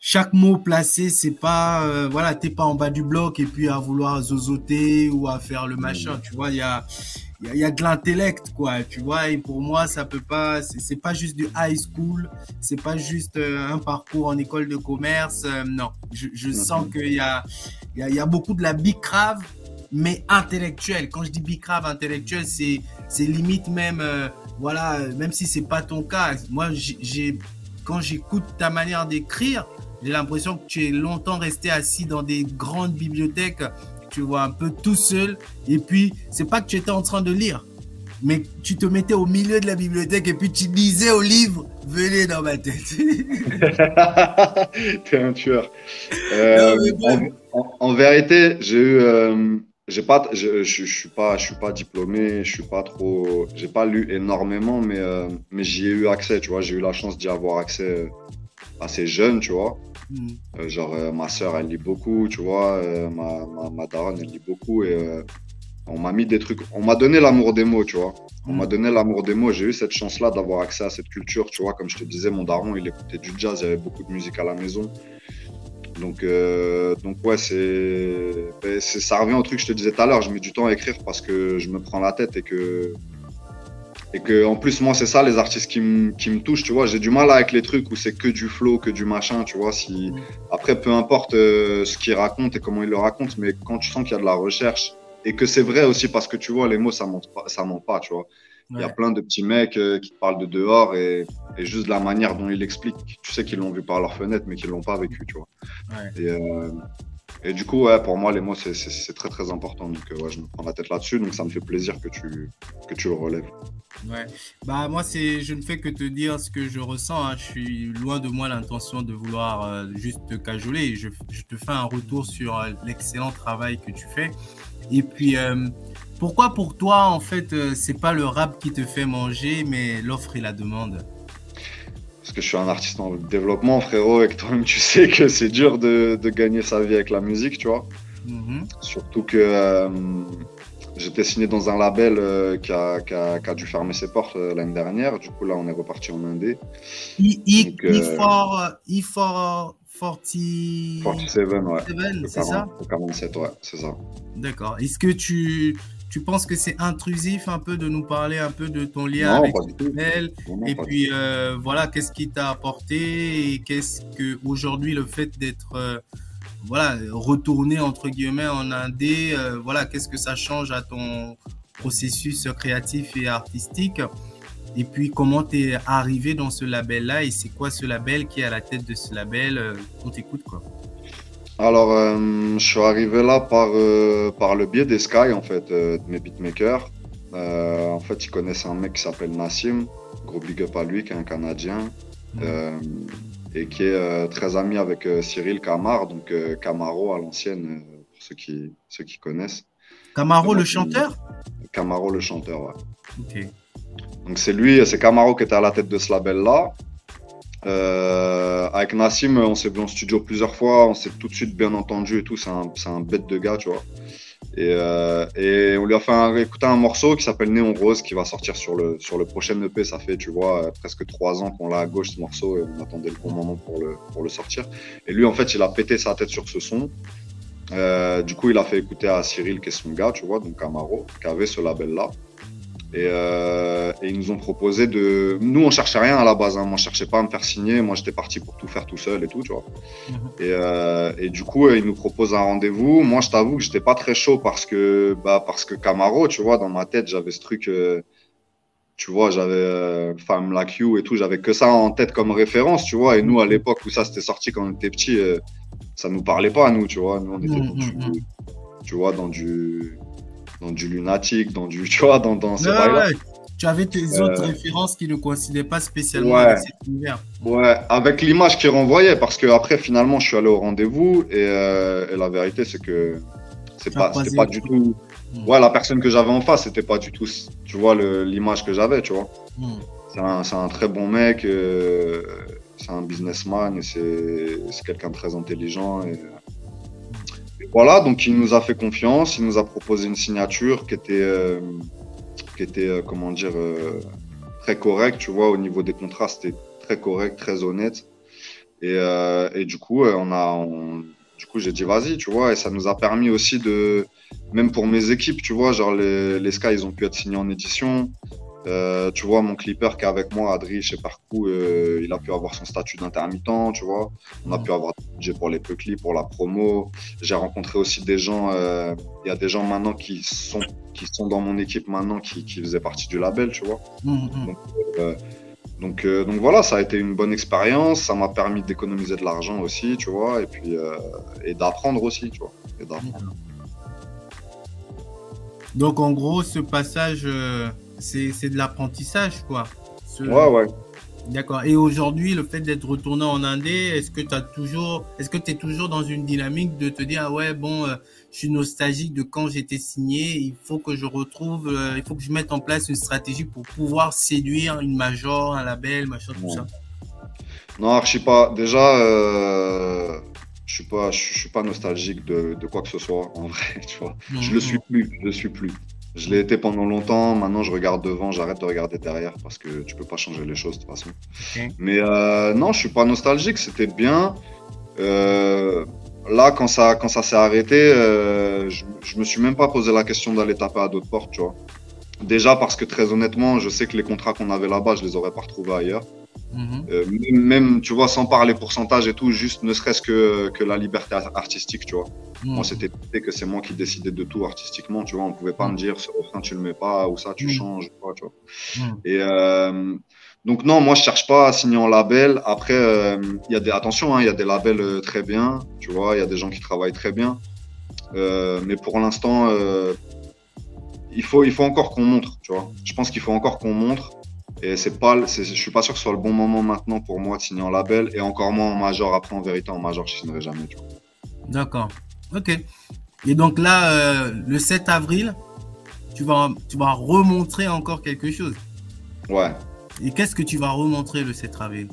chaque mot placé, c'est pas, euh, voilà, t'es pas en bas du bloc et puis à vouloir zozoter ou à faire le machin, tu vois, il y a, il y, a de l'intellect, quoi, tu vois, et pour moi, ça peut pas, c'est pas juste du high school, c'est pas juste euh, un parcours en école de commerce, euh, non, je, je sens qu'il y a, il y a, y a beaucoup de la bicrave, mais intellectuelle. Quand je dis bicrave intellectuel, c'est, c'est limite même, voilà, même si c'est pas ton cas. Moi, j'ai, quand j'écoute ta manière d'écrire, j'ai l'impression que tu es longtemps resté assis dans des grandes bibliothèques, tu vois, un peu tout seul. Et puis, c'est pas que tu étais en train de lire, mais tu te mettais au milieu de la bibliothèque et puis tu lisais au livre, venez dans ma tête. T'es un tueur. Euh, en, vérité, j'ai eu. Euh, j'ai pas, je, je, suis pas, je suis pas diplômé, je suis pas trop, j'ai pas lu énormément, mais euh, mais j'y ai eu accès, tu vois, j'ai eu la chance d'y avoir accès assez jeune, tu vois. Mm. Euh, genre, euh, ma soeur, elle lit beaucoup, tu vois. Euh, ma, ma, ma, daronne, elle lit beaucoup. Et on m'a mis des trucs. On m'a donné l'amour des mots, tu vois. On m'a mm. donné l'amour des mots. J'ai eu cette chance-là d'avoir accès à cette culture, tu vois. Comme je te disais, mon daron, il écoutait du jazz. Il y avait beaucoup de musique à la maison. Donc, donc ouais, c'est, ça revient au truc que je te disais tout à l'heure. Je mets du temps à écrire parce que je me prends la tête et que en plus, moi, c'est ça, les artistes qui, me touchent, tu vois. J'ai du mal avec les trucs où c'est que du flow, que du machin, tu vois. Si... Après, peu importe euh, ce qu'ils racontent et comment ils le racontent, mais quand tu sens qu'il y a de la recherche, et que c'est vrai aussi parce que, tu vois, les mots, ça ne pas, ça ment pas, tu vois. Il y a plein de petits mecs euh, qui te parlent de dehors et, juste de la manière dont ils l'expliquent, tu sais qu'ils l'ont vu par leur fenêtre, mais qu'ils l'ont pas vécu, tu vois. Et, euh, Et du coup, ouais, pour moi, les mots, c'est très très important. Donc, ouais, je me prends la tête là-dessus. Donc, ça me fait plaisir que tu, que tu le relèves. Ouais. Bah, moi, je ne fais que te dire ce que je ressens. Hein. Je suis loin de moi l'intention de vouloir juste te cajoler. Je, je, te fais un retour sur l'excellent travail que tu fais. Et puis, pourquoi pour toi, en fait, c'est pas le rap qui te fait manger, mais l'offre et la demande? Parce que je suis un artiste en développement, frérot, et que toi-même tu sais que c'est dur de, de, gagner sa vie avec la musique, tu vois. Mm-hmm. Surtout que euh, j'étais signé dans un label euh, qui, a, qui, a, qui, a, dû fermer ses portes euh, l'année dernière. Du coup, là, on est reparti en Indé. I, 47, ouais. C'est ça? 47, ouais, c'est ça. D'accord. Est-ce que tu, tu penses que c'est intrusif un peu de nous parler un peu de ton lien avec elle et puis euh, voilà qu'est-ce qui t'a apporté et qu'est-ce que aujourd'hui le fait d'être euh, voilà retourné entre guillemets en indé euh, voilà qu'est-ce que ça change à ton processus créatif et artistique? Et puis comment tu es arrivé dans ce label là et c'est quoi ce label qui est à la tête de ce label on t'écoute quoi? Alors, euh, je suis arrivé là par, euh, par le biais des Sky, en fait, euh, de mes beatmakers. en fait, ils connaissent un mec qui s'appelle Nassim, gros big up à lui, qui est un Canadien, et qui est très ami avec Cyril Camar, donc Camaro à l'ancienne, pour ceux qui, ceux qui connaissent. Camaro le chanteur Camaro le chanteur, ouais. Ok. Donc c'est lui, c'est Camaro qui était à la tête de ce label-là. Euh, avec Nassim, on s'est vu en studio plusieurs fois, on s'est tout de suite bien entendu et tout. C'est un, un, bête de gars, tu vois. Et, euh, on lui a fait écouter un morceau qui s'appelle Néon Rose qui va sortir sur le, sur le prochain EP. Ça fait, tu vois, presque trois ans qu'on l'a à gauche ce morceau et on attendait le bon moment pour le, pour le sortir. Et lui, en fait, il a pété sa tête sur ce son. Euh, du coup, il a fait écouter à Cyril, qui est son gars, tu vois, donc Camaro, qui avait ce label-là. Et, euh, et, ils nous ont proposé de. Nous, on cherchait rien à la base. Hein. Moi, je cherchais pas à me faire signer. Moi, j'étais parti pour tout faire tout seul et tout, tu vois. Mhm. Et, euh, et, du coup, ils nous proposent un rendez-vous. Moi, je t'avoue que j'étais pas très chaud parce que, bah, parce que Camaro, tu vois, dans ma tête, j'avais ce truc. Euh, tu vois, j'avais euh, Femme Like You et tout. J'avais que ça en tête comme référence, tu vois. Et nous, à l'époque où ça c'était sorti quand on était petit, euh, ça nous parlait pas à nous, tu vois. Nous, on était, mhm, mhm. tu vois, dans du dans du lunatique, dans du, tu vois, dans, dans ces ouais, Tu avais tes autres euh, références qui ne coïncidaient pas spécialement avec cet univers. Ouais, avec l'image qui renvoyait, parce que après finalement je suis allé au rendez-vous et, euh, et la vérité c'est que c'est pas, c'était pas du tout. Ouais, la personne que j'avais en face, c'était pas du tout, tu vois, l'image que j'avais, tu vois. Hmm. C'est un, un, très bon mec, euh, c'est un businessman et c'est quelqu'un de très intelligent. Et, voilà, donc il nous a fait confiance, il nous a proposé une signature qui était, euh, qui était euh, comment dire, euh, très correcte, tu vois, au niveau des contrats, c'était très correct, très honnête. Et, du coup, on a, du coup, j'ai dit vas-y, tu vois, et ça nous a permis aussi de, même pour mes équipes, tu vois, genre les, les Sky, ils ont pu être signés en édition. Euh, tu vois, mon clipper qui est avec moi, Adri, chez Parcours, euh, il a pu avoir son statut d'intermittent, tu vois. On a pu avoir des budget pour les clips, pour la promo. J'ai rencontré aussi des gens, euh, il y a des gens maintenant qui sont, qui sont dans mon équipe maintenant qui, qui faisaient partie du label, tu vois. Mmh, mmh. Donc, euh, donc, donc, voilà, ça a été une bonne expérience. Ça m'a permis d'économiser de l'argent aussi, tu vois, et puis et d'apprendre aussi, tu vois. Et. Donc en gros, ce passage c'est de l'apprentissage, quoi. Ouais, ouais. D'accord. Et aujourd'hui, le fait d'être retourné en Indé, est-ce que tu as toujours, est-ce que tu es toujours dans une dynamique de te dire, ah ouais, bon, euh, je suis nostalgique de quand j'étais signé, il faut que je retrouve, euh, il faut que je mette en place une stratégie pour pouvoir séduire une major, un label, machin, tout ça? Non, je sais pas. Déjà, euh, je suis pas, je, suis pas nostalgique de, de, quoi que ce soit, en vrai, tu vois. Je le suis plus, je le suis plus. Je l'ai été pendant longtemps. Maintenant, je regarde devant, j'arrête de regarder derrière parce que tu peux pas changer les choses de toute façon. Mais euh, non, je suis pas nostalgique. C'était bien. Euh, là, quand ça, quand ça s'est arrêté, euh, je, je me suis même pas posé la question d'aller taper à d'autres portes, tu vois. Déjà parce que très honnêtement, je sais que les contrats qu'on avait là-bas, je les aurais pas retrouvés ailleurs. Mhm. Euh, même, tu vois, sans parler pourcentage et tout, juste ne serait-ce que, que la liberté artistique, tu vois. Mhm. Moi, c'était que c'est moi qui décidais de tout artistiquement, tu vois. On pouvait pas me dire ce refrain, tu le mets pas, ou ça, tu mhm. changes, tu vois. Et euh, donc non, moi je cherche pas à signer en label. Après, euh, il y a des attention, hein, il y a des labels très bien, tu vois, il y a des gens qui travaillent très bien. Mais pour l'instant, il faut il faut encore qu'on montre, tu vois. Je pense qu'il faut encore qu'on montre. Et c'est pas, je suis pas sûr que ce soit le bon moment maintenant pour moi de signer en label et encore moins en major. Après, en vérité, en major, je signerai jamais. D'accord. Ok. Et donc là, le 7 avril, tu vas, tu vas remontrer encore quelque chose. Ouais, et qu'est-ce que tu vas remontrer le 7 avril?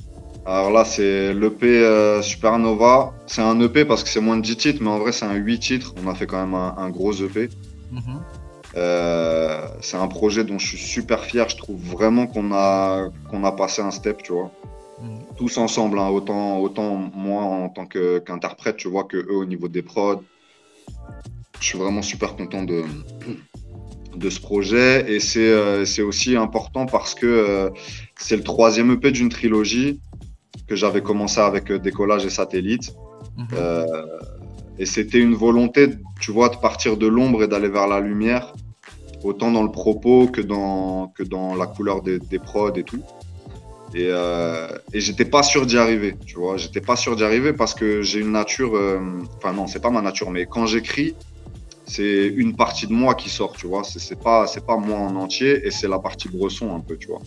Alors là, c'est l'EP euh, Supernova. C'est un EP parce que c'est moins de 10 titres, mais en vrai, c'est un 8 titres. On a fait quand même un, gros EP. Mhm. Euh, c'est un projet dont je suis super fier. Je trouve vraiment qu'on a, qu'on a passé un step, tu vois. Mhm. Tous ensemble, hein. autant, autant moi en tant qu'interprète, tu vois, que eux au niveau des prods. Je suis vraiment super content de, de ce projet. Et c'est euh, aussi important parce que euh, c'est le troisième EP d'une trilogie que j'avais commencé avec Décollage et Satellite. Mhm. Et c'était une volonté, tu vois, de partir de l'ombre et d'aller vers la lumière, autant dans le propos que dans, que dans la couleur des, des prods et tout. Et, et j'étais pas sûr d'y arriver, tu vois. J'étais pas sûr d'y arriver parce que j'ai une nature. Enfin, non, c'est pas ma nature, mais quand j'écris, c'est une partie de moi qui sort, tu vois. C'est pas, pas moi en entier et c'est la partie bresson un peu, tu vois.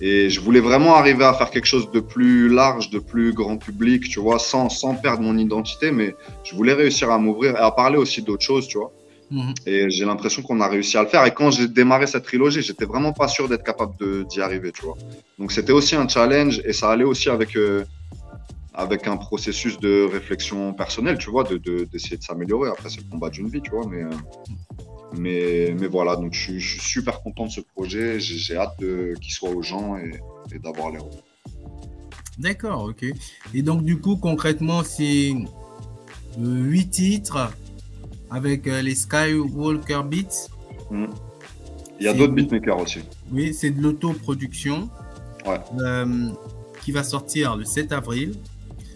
Et je voulais vraiment arriver à faire quelque chose de plus large, de plus grand public, tu vois, sans, sans perdre mon identité, mais je voulais réussir à m'ouvrir et à parler aussi d'autres choses, tu vois. Mhm. Et j'ai l'impression qu'on a réussi à le faire. Et quand j'ai démarré cette trilogie, j'étais vraiment pas sûr d'être capable d'y arriver, tu vois. Donc c'était aussi un challenge et ça allait aussi avec euh, avec un processus de réflexion personnelle, tu vois, d'essayer de, d'essayer de s'améliorer. Après, c'est le combat d'une vie, tu vois, mais, euh, mais, mais voilà, donc je, suis super content de ce projet. J'ai hâte qu'il soit aux gens et, d'avoir les retours. D'accord, ok. Et donc, du coup, concrètement, c'est euh, huit titres avec euh, les Skywalker Beats. Mmh. Il y a d'autres beatmakers aussi. Oui, c'est de l'autoproduction. Ouais. qui va sortir le 7 avril.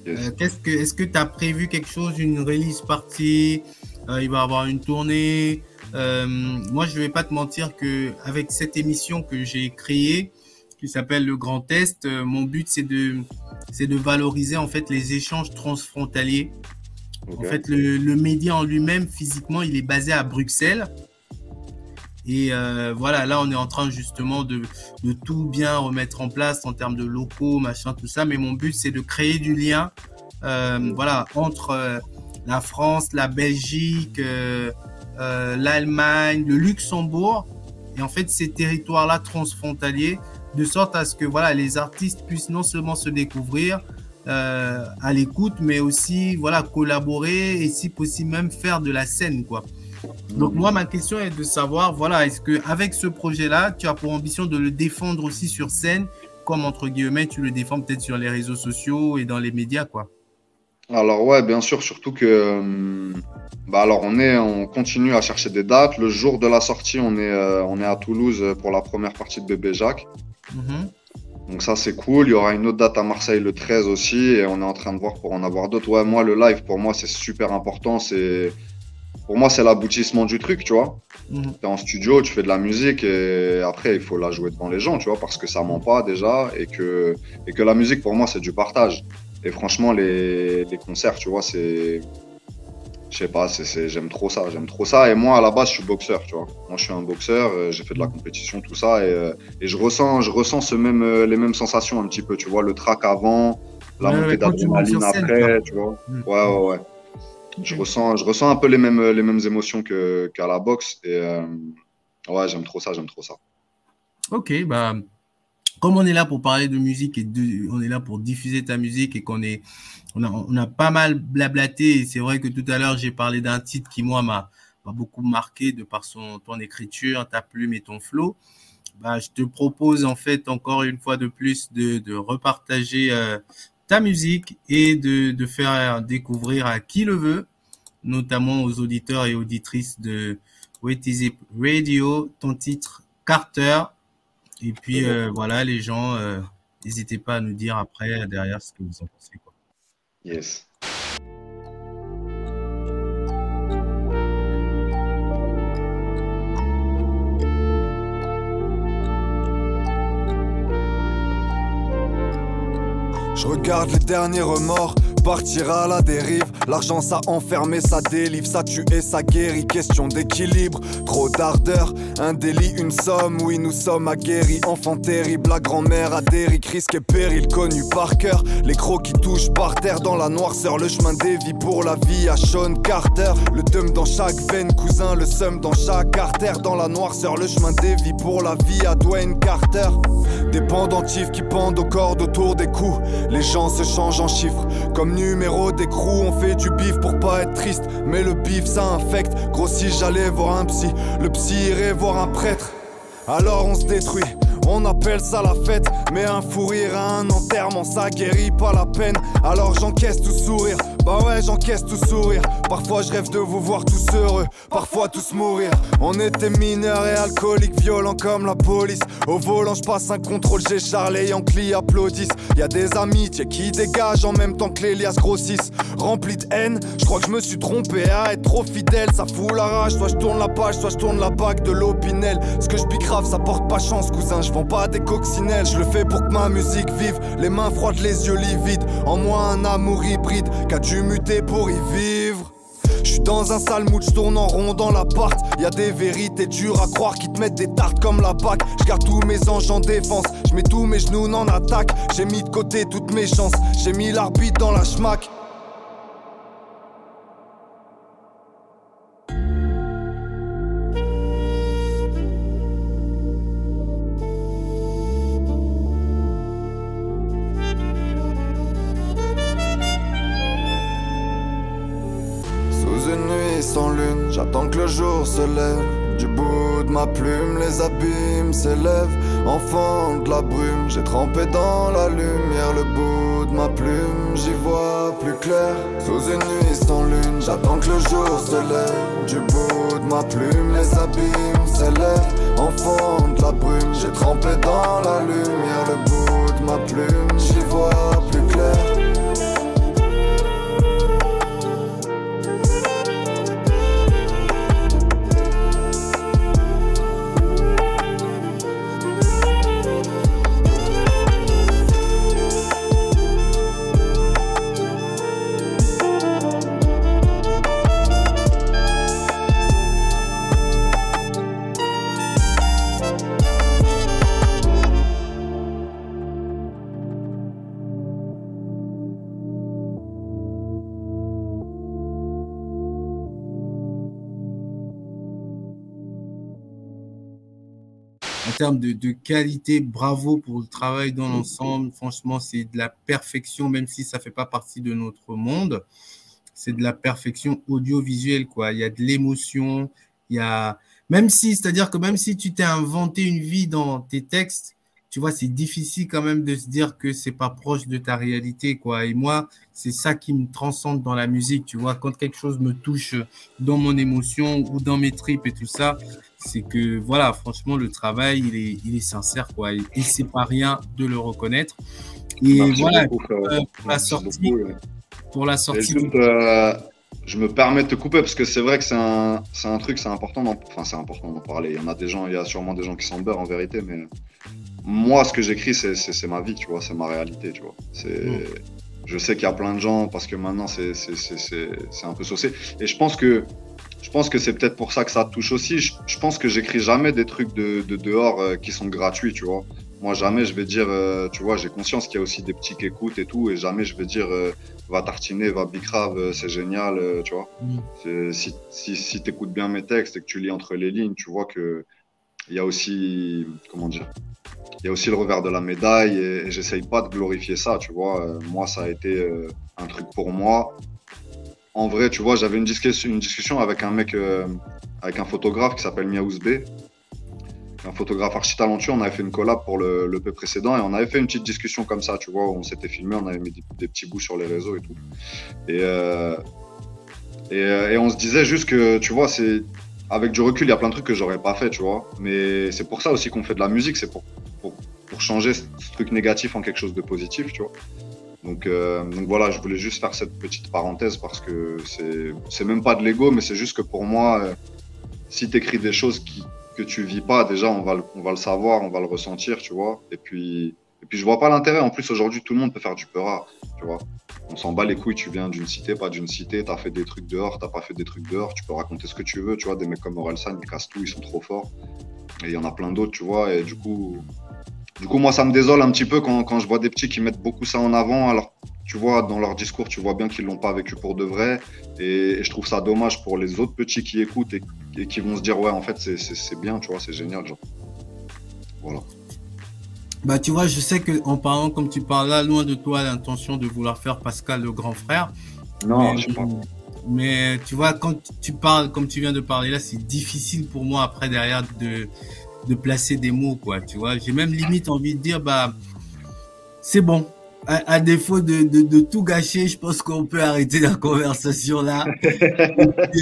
Euh, que, est-ce que tu as prévu quelque chose, une release partie euh, Il va y avoir une tournée euh, Moi, je ne vais pas te mentir que avec cette émission que j'ai créée, qui s'appelle le Grand Test, mon but c'est de c'est de valoriser en fait les échanges transfrontaliers. En fait, le, le média en lui-même, physiquement, il est basé à Bruxelles. Et euh, voilà, là, on est en train justement de, de, tout bien remettre en place en termes de locaux, machin, tout ça. Mais mon but, c'est de créer du lien, euh, voilà, entre euh, la France, la Belgique, euh, euh, l'Allemagne, le Luxembourg, et en fait ces territoires-là transfrontaliers, de sorte à ce que voilà, les artistes puissent non seulement se découvrir, à l'écoute, mais aussi voilà collaborer et si possible même faire de la scène quoi. Donc moi, ma question est de savoir, voilà, est-ce que avec ce projet-là, tu as pour ambition de le défendre aussi sur scène, comme entre guillemets, tu le défends peut-être sur les réseaux sociaux et dans les médias, quoi Alors ouais, bien sûr, surtout que, euh, bah alors on est, on continue à chercher des dates. Le jour de la sortie, on est, euh, on est à Toulouse pour la première partie de Bébé Jacques. Mhm. Donc ça c'est cool. Il y aura une autre date à Marseille le 13 aussi et on est en train de voir pour en avoir d'autres. Ouais, moi le live pour moi c'est super important. C'est pour moi, c'est l'aboutissement du truc, tu vois. Mhm. Tu es en studio, tu fais de la musique et après, il faut la jouer devant les gens, tu vois, parce que ça ment pas déjà et que, et que la musique, pour moi, c'est du partage. Et franchement, les, les concerts, tu vois, c'est. Je sais pas, c'est, j'aime trop ça, j'aime trop ça. Et moi, à la base, je suis boxeur, tu vois. Moi, je suis un boxeur, euh, j'ai fait de la compétition, tout ça. Et, euh, et je ressens, je ressens ce même, euh, les mêmes sensations un petit peu, tu vois, le track avant, la montée d'adrénaline après, tu vois. Mm. Ouais, ouais, ouais je, ressens, je ressens un peu les mêmes, les mêmes émotions qu'à la boxe. Et euh, ouais, j'aime trop ça, j'aime trop ça. Ok, bah, comme on est là pour parler de musique et on est là pour diffuser ta musique et qu'on est, on a, pas mal blablaté. c'est vrai que tout à l'heure, j'ai parlé d'un titre qui, moi, m'a beaucoup marqué de par son, ton écriture, ta plume et ton flow. Bah, je te propose en fait encore une fois de plus de, repartager euh, ta musique et de, de, faire découvrir à qui le veut, notamment aux auditeurs et auditrices de What Is Radio, ton titre Carter. Et puis euh, voilà, les gens, euh, n'hésitez pas à nous dire après derrière ce que vous en pensez. Yes. Je regarde les derniers remords Partir à la dérive, l'argent ça enferme et ça délivre, ça tue et ça guérit. Question d'équilibre, trop d'ardeur, un délit, une somme. Oui, nous sommes aguerris, enfants terribles. La grand-mère a des risque et péril connu par cœur. Les crocs qui touchent par terre dans la noirceur, le chemin des vies pour la vie à Sean Carter. Le dum dans chaque veine, cousin, le seum dans chaque artère. Dans la noirceur, le chemin des vies pour la vie à Dwayne Carter. Des pendentifs qui pendent aux cordes autour des coups. Les gens se changent en chiffres. Numéro d'écrou, on fait du bif pour pas être triste. Mais le bif ça infecte. Gros, si j'allais voir un psy, le psy irait voir un prêtre. Alors on se détruit. On appelle ça la fête, mais un fou rire à un enterrement, ça guérit pas la peine. Alors j'encaisse tout sourire, bah ouais, j'encaisse tout sourire. Parfois je rêve de vous voir tous heureux, parfois tous mourir. On était mineurs et alcooliques, violents comme la police. Au volant, je passe un contrôle, j'ai Charlie Yankee applaudissent. Y a des amitiés qui dégagent en même temps que les liasses grossissent. Rempli de haine, je crois que je me suis trompé à être trop fidèle. Ça fout la rage, soit je tourne la page, soit je tourne la bague de l'opinel. Ce que je grave, ça porte pas chance, cousin. Vends pas des coccinelles, je le fais pour que ma musique vive. Les mains froides, les yeux livides. En moi, un amour hybride qu'a dû muter pour y vivre. Je suis dans un sale mood, je tourne en rond dans l'appart. Y a des vérités dures à croire qui te mettent des tartes comme la PAC. Je garde tous mes anges en défense, je mets tous mes genoux en attaque. J'ai mis de côté toutes mes chances, j'ai mis l'arbitre dans la schmack. J'ai trempé dans la lumière. Le bout de ma plume, j'y vois plus clair. Sous une nuit sans lune, j'attends que le jour se lève. Du bout de ma plume, les abîmes s'élèvent. Enfant de la brume, j'ai trempé dans la lumière. Le bout de ma plume, j'y vois termes de, qualité, bravo pour le travail dans l'ensemble. Franchement, c'est de la perfection, même si ça ne fait pas partie de notre monde. C'est de la perfection audiovisuelle, quoi. Il y a de l'émotion, il y a. Même si, c'est-à-dire que même si tu t'es inventé une vie dans tes textes, tu vois, c'est difficile quand même de se dire que c'est pas proche de ta réalité, quoi. Et moi, c'est ça qui me transcende dans la musique, tu vois. Quand quelque chose me touche dans mon émotion ou dans mes tripes et tout ça, c'est que voilà, franchement, le travail, il est, il est sincère, quoi. Et, c'est pas rien de le reconnaître. Et voilà, euh, pour, la sortie, pour la sortie. Je me permets de te couper parce que c'est vrai que c'est un, un, truc, c'est important d'en enfin, important parler. Il y en a des gens, il y a sûrement des gens qui s'en beurrent en vérité, mais moi, ce que j'écris, c'est ma vie, tu vois, c'est ma réalité, tu vois. C'est. Mm. Je sais qu'il y a plein de gens parce que maintenant c'est un peu saucé. Et je pense que je pense que c'est peut-être pour ça que ça touche aussi. Je, pense que j'écris jamais des trucs de, dehors euh, qui sont gratuits, tu vois. Moi, jamais je vais dire, euh, tu vois, j'ai conscience qu'il y a aussi des petits qui écoutent et tout, et jamais je vais dire, euh, va tartiner, va bicrave, c'est génial, tu vois. Mm. Si, si, si tu écoutes bien mes textes et que tu lis entre les lignes, tu vois que il y a aussi, comment dire, il y a aussi le revers de la médaille et, j'essaye pas de glorifier ça, tu vois. moi, ça a été un truc pour moi en vrai, tu vois, j'avais une, discussion avec un mec, euh, avec un photographe qui s'appelle Miaouz B. Un photographe archi talentueux. On avait fait une collab pour le, le P précédent et on avait fait une petite discussion comme ça, tu vois, où on s'était filmé, on avait mis des, petits bouts sur les réseaux et tout. Et, euh, et, on se disait juste que, tu vois, c'est avec du recul, il y a plein de trucs que j'aurais pas fait, tu vois. Mais c'est pour ça aussi qu'on fait de la musique, c'est pour, pour, pour changer ce truc négatif en quelque chose de positif, tu vois. Donc, euh, donc, voilà, je voulais juste faire cette petite parenthèse parce que c'est même pas de l'ego, mais c'est juste que pour moi, euh, si tu des choses qui, que tu vis pas, déjà, on va, le, on va le savoir, on va le ressentir, tu vois. Et puis, Et puis je vois pas l'intérêt. En plus, aujourd'hui, tout le monde peut faire du peura, tu vois. On s'en bat les couilles, tu viens d'une cité, pas d'une cité, t'as fait des trucs dehors, t'as pas fait des trucs dehors, tu peux raconter ce que tu veux, tu vois. Des mecs comme Orelsan, ils cassent tout, ils sont trop forts. Et il y en a plein d'autres, tu vois. Et du coup, du coup, moi, ça me désole un petit peu quand, je vois des petits qui mettent beaucoup ça en avant, alors tu vois, dans leur discours, tu vois bien qu'ils l'ont pas vécu pour de vrai. Et, je trouve ça dommage pour les autres petits qui écoutent et, qui vont se dire, ouais, en fait, c'est bien, tu vois, c'est génial, genre. Voilà. Bah, tu vois, je sais qu'en parlant comme tu parles là, loin de toi l'intention de vouloir faire Pascal le grand frère. Non, je sais pas. Mais tu vois, quand tu parles, comme tu viens de parler là, c'est difficile pour moi après derrière de, de placer des mots, quoi. Tu vois, j'ai même limite envie de dire, bah, c'est bon, à, défaut de, de, tout gâcher, je pense qu'on peut arrêter la conversation là.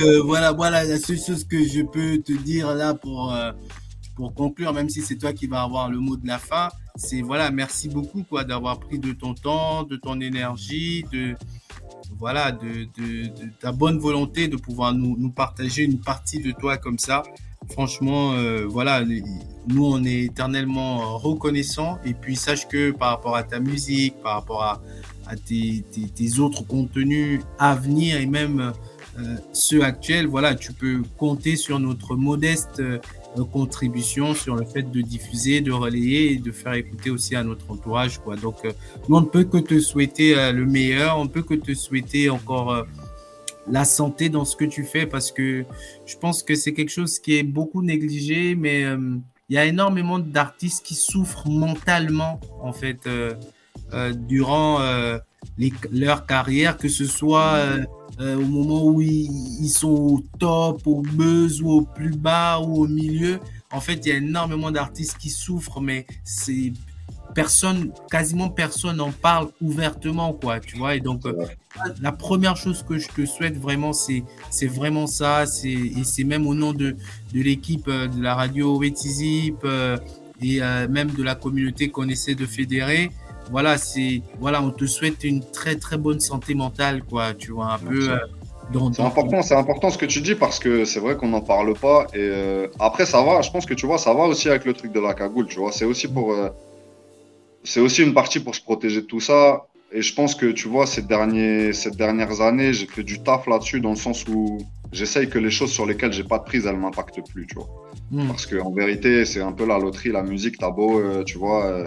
Euh, voilà, voilà la seule chose que je peux te dire là pour, euh, pour conclure, même si c'est toi qui vas avoir le mot de la fin, c'est voilà, merci beaucoup quoi d'avoir pris de ton temps, de ton énergie, de voilà, de, ta bonne volonté de pouvoir nous, nous partager une partie de toi comme ça franchement, euh, voilà, nous, on est éternellement reconnaissants. Et puis, sache que par rapport à ta musique, par rapport à, tes, autres contenus à venir et même euh, ceux actuels, voilà, tu peux compter sur notre modeste euh, contribution sur le fait de diffuser, de relayer et de faire écouter aussi à notre entourage. Quoi. Donc, nous, on ne peut que te souhaiter le meilleur, on ne peut que te souhaiter encore la santé dans ce que tu fais parce que je pense que c'est quelque chose qui est beaucoup négligé, mais euh, il y a énormément d'artistes qui souffrent mentalement en fait euh, euh, durant leur carrière, que ce soit au moment où ils, ils, sont au top, au buzz ou au plus bas ou au milieu. En fait, il y a énormément d'artistes qui souffrent, mais c'est personne, quasiment personne n'en parle ouvertement, quoi, tu vois. Et donc, euh, la première chose que je te souhaite vraiment, c'est, c'est vraiment ça. C'est, et c'est même au nom de, de l'équipe euh, de la radio Wetizip euh, et même de la communauté qu'on essaie de fédérer. Voilà, c'est, voilà, on te souhaite une très, très bonne santé mentale, quoi, tu vois, un peu. c'est important, c'est important ce que tu dis parce que c'est vrai qu'on n'en parle pas. Et après, ça va, je pense que tu vois, ça va aussi avec le truc de la cagoule, tu vois. C'est aussi pour, c'est aussi une partie pour se protéger de tout ça. Et je pense que, tu vois, ces, derniers, ces dernières années, j'ai fait du taf là-dessus dans le sens où j'essaye que les choses sur lesquelles j'ai pas de prise, elles m'impactent plus, tu vois. Hmm. Parce qu'en vérité, c'est un peu la loterie, la musique, t'as beau, euh, tu vois, euh,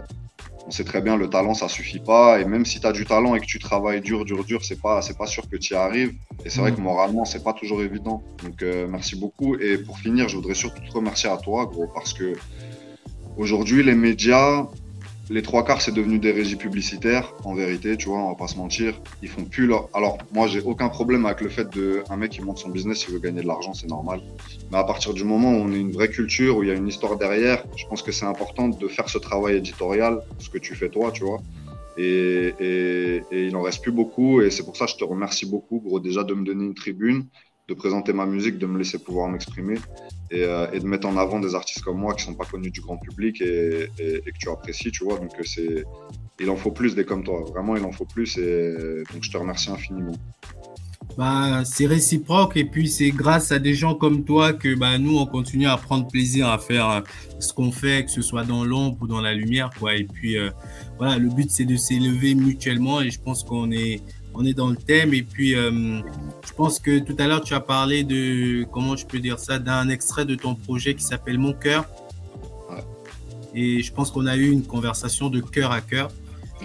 on sait très bien, le talent, ça suffit pas. Et même si tu as du talent et que tu travailles dur, dur, dur, c'est pas, c'est pas sûr que tu y arrives. Et c'est vrai hmm. que moralement, c'est pas toujours évident. Donc, euh, merci beaucoup. Et pour finir, je voudrais surtout te remercier à toi, gros, parce que aujourd'hui, les médias, les trois quarts, c'est devenu des régies publicitaires, en vérité, tu vois, on va pas se mentir. Ils font plus leur. Alors, moi, j'ai aucun problème avec le fait de. Un mec qui monte son business, il veut gagner de l'argent, c'est normal. Mais à partir du moment où on est une vraie culture, où il y a une histoire derrière, je pense que c'est important de faire ce travail éditorial, ce que tu fais toi, tu vois. Et il en reste plus beaucoup. Et c'est pour ça que je te remercie beaucoup, gros, déjà de me donner une tribune de présenter ma musique, de me laisser pouvoir m'exprimer euh, et, de mettre en avant des artistes comme moi qui sont pas connus du grand public et, que tu apprécies, tu vois. Donc euh, c'est, il en faut plus des comme toi. Vraiment, il en faut plus et donc je te remercie infiniment. Bah, c'est réciproque et puis c'est grâce à des gens comme toi que bah, nous on continue à prendre plaisir à faire euh, ce qu'on fait, que ce soit dans l'ombre ou dans la lumière quoi. Et puis voilà, le but c'est de s'élever mutuellement et je pense qu'on est on est dans le thème. Et puis, euh, je pense que tout à l'heure, tu as parlé de, comment je peux dire ça, d'un extrait de ton projet qui s'appelle Mon cœur. Et je pense qu'on a eu une conversation de cœur à cœur.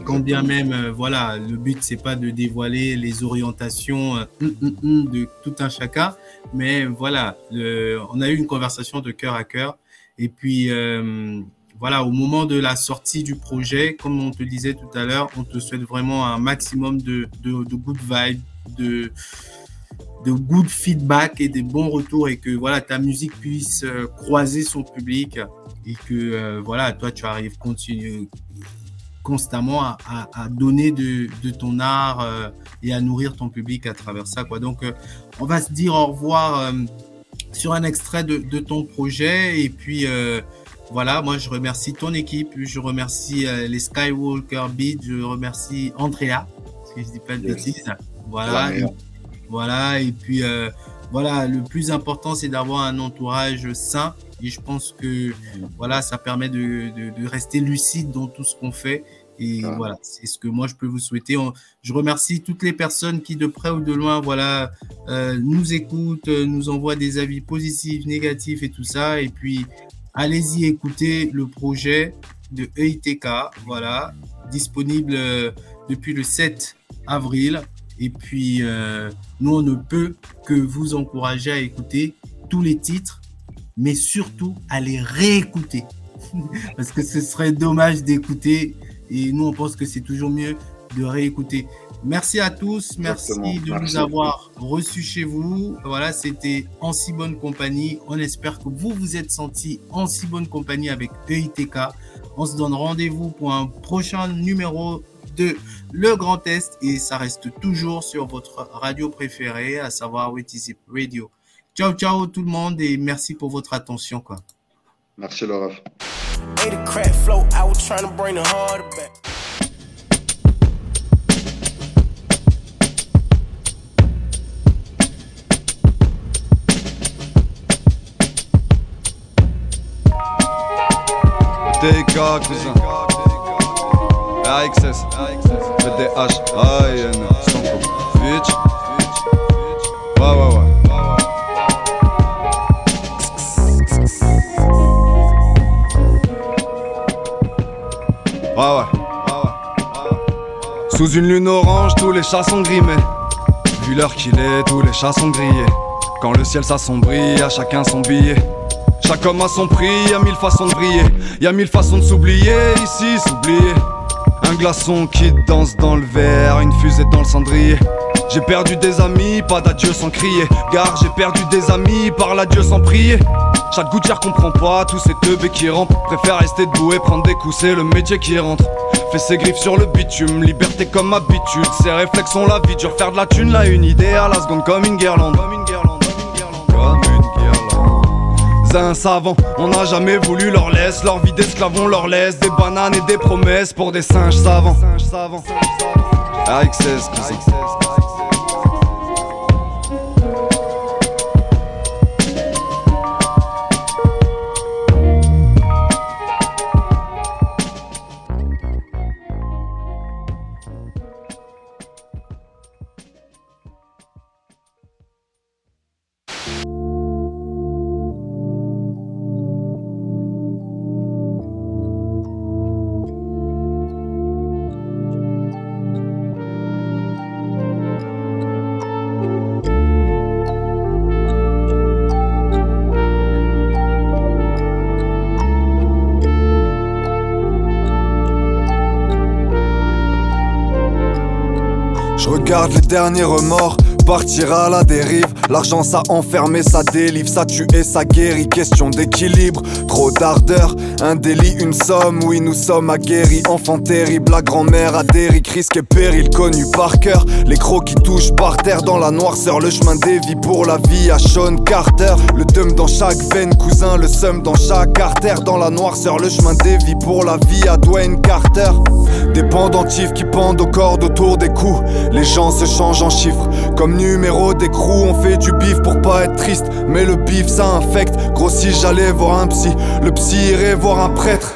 Quand bien même, euh, voilà, le but, c'est pas de dévoiler les orientations euh, hum, hum, hum, de tout un chacun, mais voilà, on a eu une conversation de cœur à cœur. Et puis, voilà, au moment de la sortie du projet, comme on te disait tout à l'heure, on te souhaite vraiment un maximum de, de, good vibes, de, de good feedback et des bons retours et que voilà, ta musique puisse euh, croiser son public et que euh, voilà, toi, tu arrives constamment à, à, donner de, de, ton art euh, et à nourrir ton public à travers ça. Quoi. Donc, on va se dire au revoir sur un extrait de, de ton projet et puis voilà, moi je remercie ton équipe, je remercie euh, les Skywalker Beat, je remercie Andrea, parce que je dis pas de bêtises. Voilà, et, voilà, et puis euh, voilà, le plus important c'est d'avoir un entourage sain Et je pense que voilà, ça permet de, de, rester lucide dans tout ce qu'on fait. Et voilà, c'est ce que moi je peux vous souhaiter. Je remercie toutes les personnes qui de près ou de loin, voilà, euh, nous écoutent, nous envoient des avis positifs, négatifs et tout ça. Et puis, allez-y écouter le projet de EITK, voilà, disponible euh, depuis le 7 avril. Et puis, euh, nous, on ne peut que vous encourager à écouter tous les titres, mais surtout à les réécouter. Parce que ce serait dommage d'écouter. Et nous, on pense que c'est toujours mieux de réécouter. Merci à tous. Merci de nous avoir reçus chez vous. Voilà, c'était en si bonne compagnie. On espère que vous vous êtes sentis en si bonne compagnie avec EITK. On se donne rendez-vous pour un prochain numéro de Le Grand Est et ça reste toujours sur votre radio préférée, à savoir Wetisip Radio. Ciao, ciao tout le monde et merci pour votre attention. Quoi. Merci Laura. TK, cousin. AXS, VDH, AN, Stanko, ouais, ouais. Ouais, ouais. Sous une lune orange, tous les chats sont grimés. Vu l'heure qu'il est, tous les chats sont grillés. Quand le ciel s'assombrit, à chacun son billet. Homme a son prix, y mille façons de briller, y mille façons de s'oublier, ici s'oublier. Un glaçon qui danse dans le verre, une fusée dans le cendrier. J'ai perdu des amis, pas d'adieu sans crier. Gare, j'ai perdu des amis, par l'adieu sans prier. Chaque gouttière comprend pas tous ces teubés qui rampent. Préfère rester debout et prendre des coups, c'est le métier qui rentre. Fait ses griffes sur le bitume, liberté comme habitude. Ses réflexes sont la vie dure, faire de la thune, là une idée à la seconde comme une guirlande. Comme une guirlande, On n'a jamais voulu leur laisse, leur vie d'esclaves, on leur laisse des bananes et des promesses pour des singes savants. AXS, Garde les derniers remords partir à la dérive. L'argent ça enfermé, ça délivre, ça tue et ça guérit. Question d'équilibre, trop d'ardeur, un délit, une somme. Oui, nous sommes aguerris, enfants terribles. La grand-mère a Derrick, risque et péril connu par cœur. Les crocs qui touchent par terre dans la noirceur. Le chemin des vies pour la vie à Sean Carter. Le dum dans chaque veine, cousin, le seum dans chaque artère. Dans la noirceur, le chemin des vies pour la vie à Dwayne Carter. Des pendentifs qui pendent aux cordes autour des coups. Les gens se changent en chiffres numéro d'écrou, on fait du bif pour pas être triste. Mais le bif ça infecte. Gros, si j'allais voir un psy, le psy irait voir un prêtre.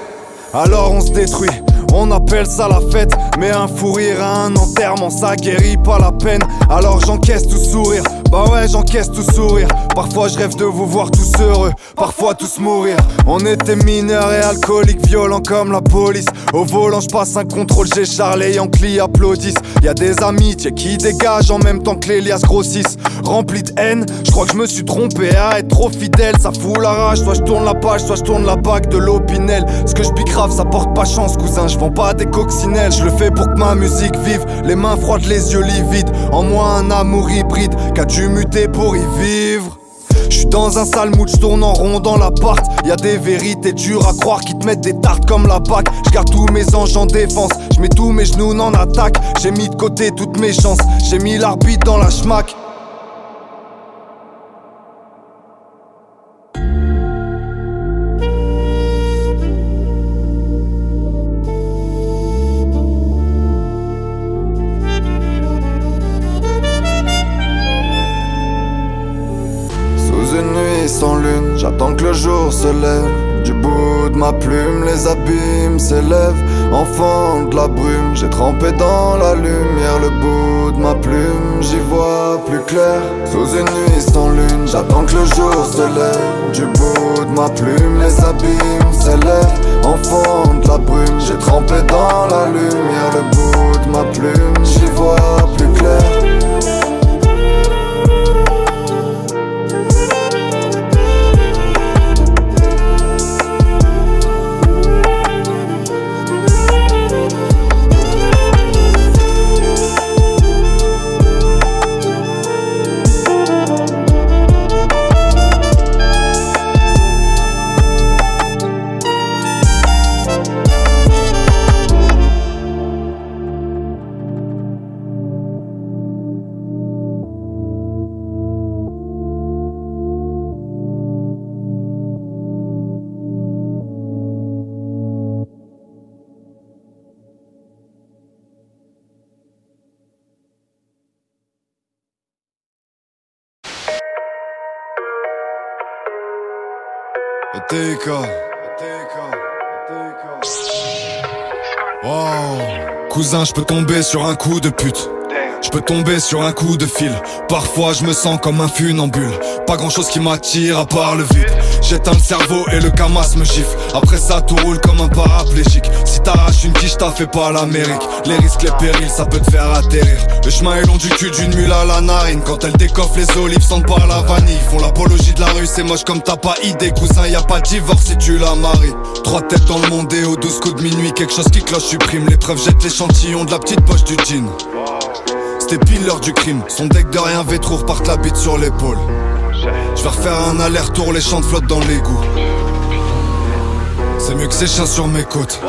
Alors on se détruit. On appelle ça la fête, mais un fou rire à un enterrement, ça guérit pas la peine. Alors j'encaisse tout sourire, bah ouais, j'encaisse tout sourire. Parfois je rêve de vous voir tous heureux, parfois tous mourir. On était mineurs et alcooliques, violents comme la police. Au volant, je passe un contrôle, j'ai Charles et Yankee applaudissent. Y a des amitiés qui dégagent en même temps que les liasses grossissent. Rempli de haine, je crois que je me suis trompé à être trop fidèle. Ça fout la rage, soit je tourne la page, soit je tourne la bague de l'opinel. Ce que je grave, ça porte pas chance, cousin. Je vends pas des coccinelles, je le fais pour que ma musique vive. Les mains froides, les yeux livides. En moi, un amour hybride dû muter pour y vivre. J'suis dans un sale mood, j'tourne en rond dans l'appart. Y a des vérités dures à croire qui te mettent des tartes comme la bac. J'garde tous mes anges en défense, j'mets tous mes genoux en attaque. J'ai mis de côté toutes mes chances, j'ai mis l'arbitre dans la schmack. J'ai trempé dans TK. Wow. Cousin, je peux tomber sur un coup de pute. Je peux tomber sur un coup de fil. Parfois, je me sens comme un funambule. Pas grand chose qui m'attire à part le vide. J'éteins le cerveau et le camas me gifle. Après ça, tout roule comme un paraplégique. Si t'arraches une quiche, t'as fait pas l'Amérique. Les risques, les périls, ça peut te faire atterrir. Le chemin est long du cul d'une mule à la narine. Quand elle décoffre, les olives sentent pas la vanille. Font l'apologie de la rue, c'est moche comme t'as pas idée. Cousin, y a pas de divorce si tu la maries. Trois têtes dans le monde et aux douze coups de minuit. Quelque chose qui cloche, supprime l'épreuve, jette l'échantillon de la petite poche du jean. C'était pile du crime. Son deck de rien vétro reparte la bite sur l'épaule. Je vais refaire un aller-retour, les champs de flotte dans l'égout. C'est mieux que ces chiens sur mes côtes.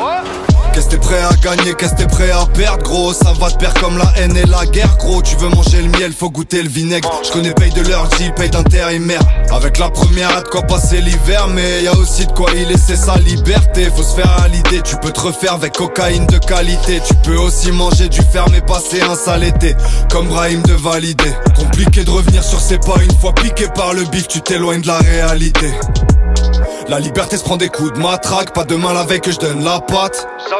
Qu'est-ce t'es prêt à gagner, qu'est-ce t'es prêt à perdre gros? Ça va te perdre comme la haine et la guerre gros. Tu veux manger le miel, faut goûter le vinaigre. Je connais paye de leur deal, paye d'intérimaire Avec la première à de quoi passer l'hiver Mais y a aussi de quoi y laisser sa liberté. Faut se faire à l'idée, tu peux te refaire avec cocaïne de qualité. Tu peux aussi manger du fer mais passer un sale été. Comme Brahim de valider. Compliqué de revenir sur ses pas Une fois piqué par le bif, tu t'éloignes de la réalité la liberté se prend des coups de matraque, pas de mal avec que je donne la patte. La.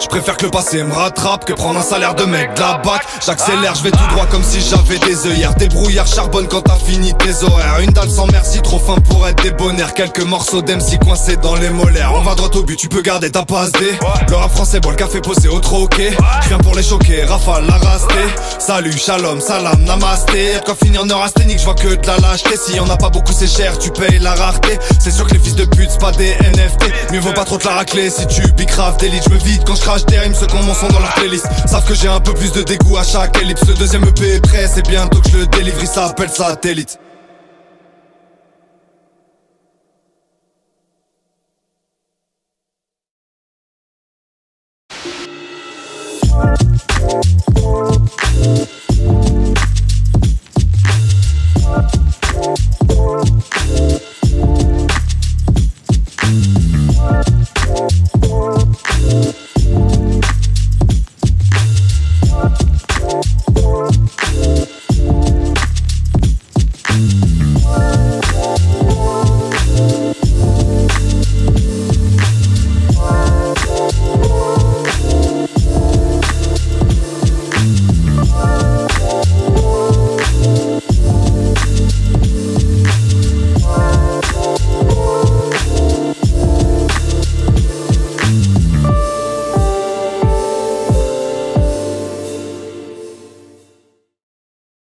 Je préfère que le passé me rattrape que prendre un salaire de mec de la bac. J'accélère, je vais tout droit comme si j'avais des œillères. Débrouillard charbonne quand t'as fini tes horaires. Une dalle sans merci, trop fin pour être débonnaire. Quelques morceaux d'MC coincés dans les molaires. On va droit au but, tu peux garder ta passe D. Le rap français boit le café posé au troquet. Je viens pour les choquer, rafale la rastée. Salut, shalom, salam, namasté. Quand finir neurasthénique, je vois que de la lâcheté. Si y'en a pas beaucoup, c'est cher, tu payes la rareté. C'est sûr que les fils de pute, c'est pas des NFT. Mieux vaut pas trop te la racler si tu bicraves d'élite. Je me vide quand je crache des rimes, ceux qu'on son dans leur playlist. Savent que j'ai un peu plus de dégoût à chaque ellipse. Le deuxième EP est prêt, c'est bientôt que je le délivre. Il s'appelle Satellite.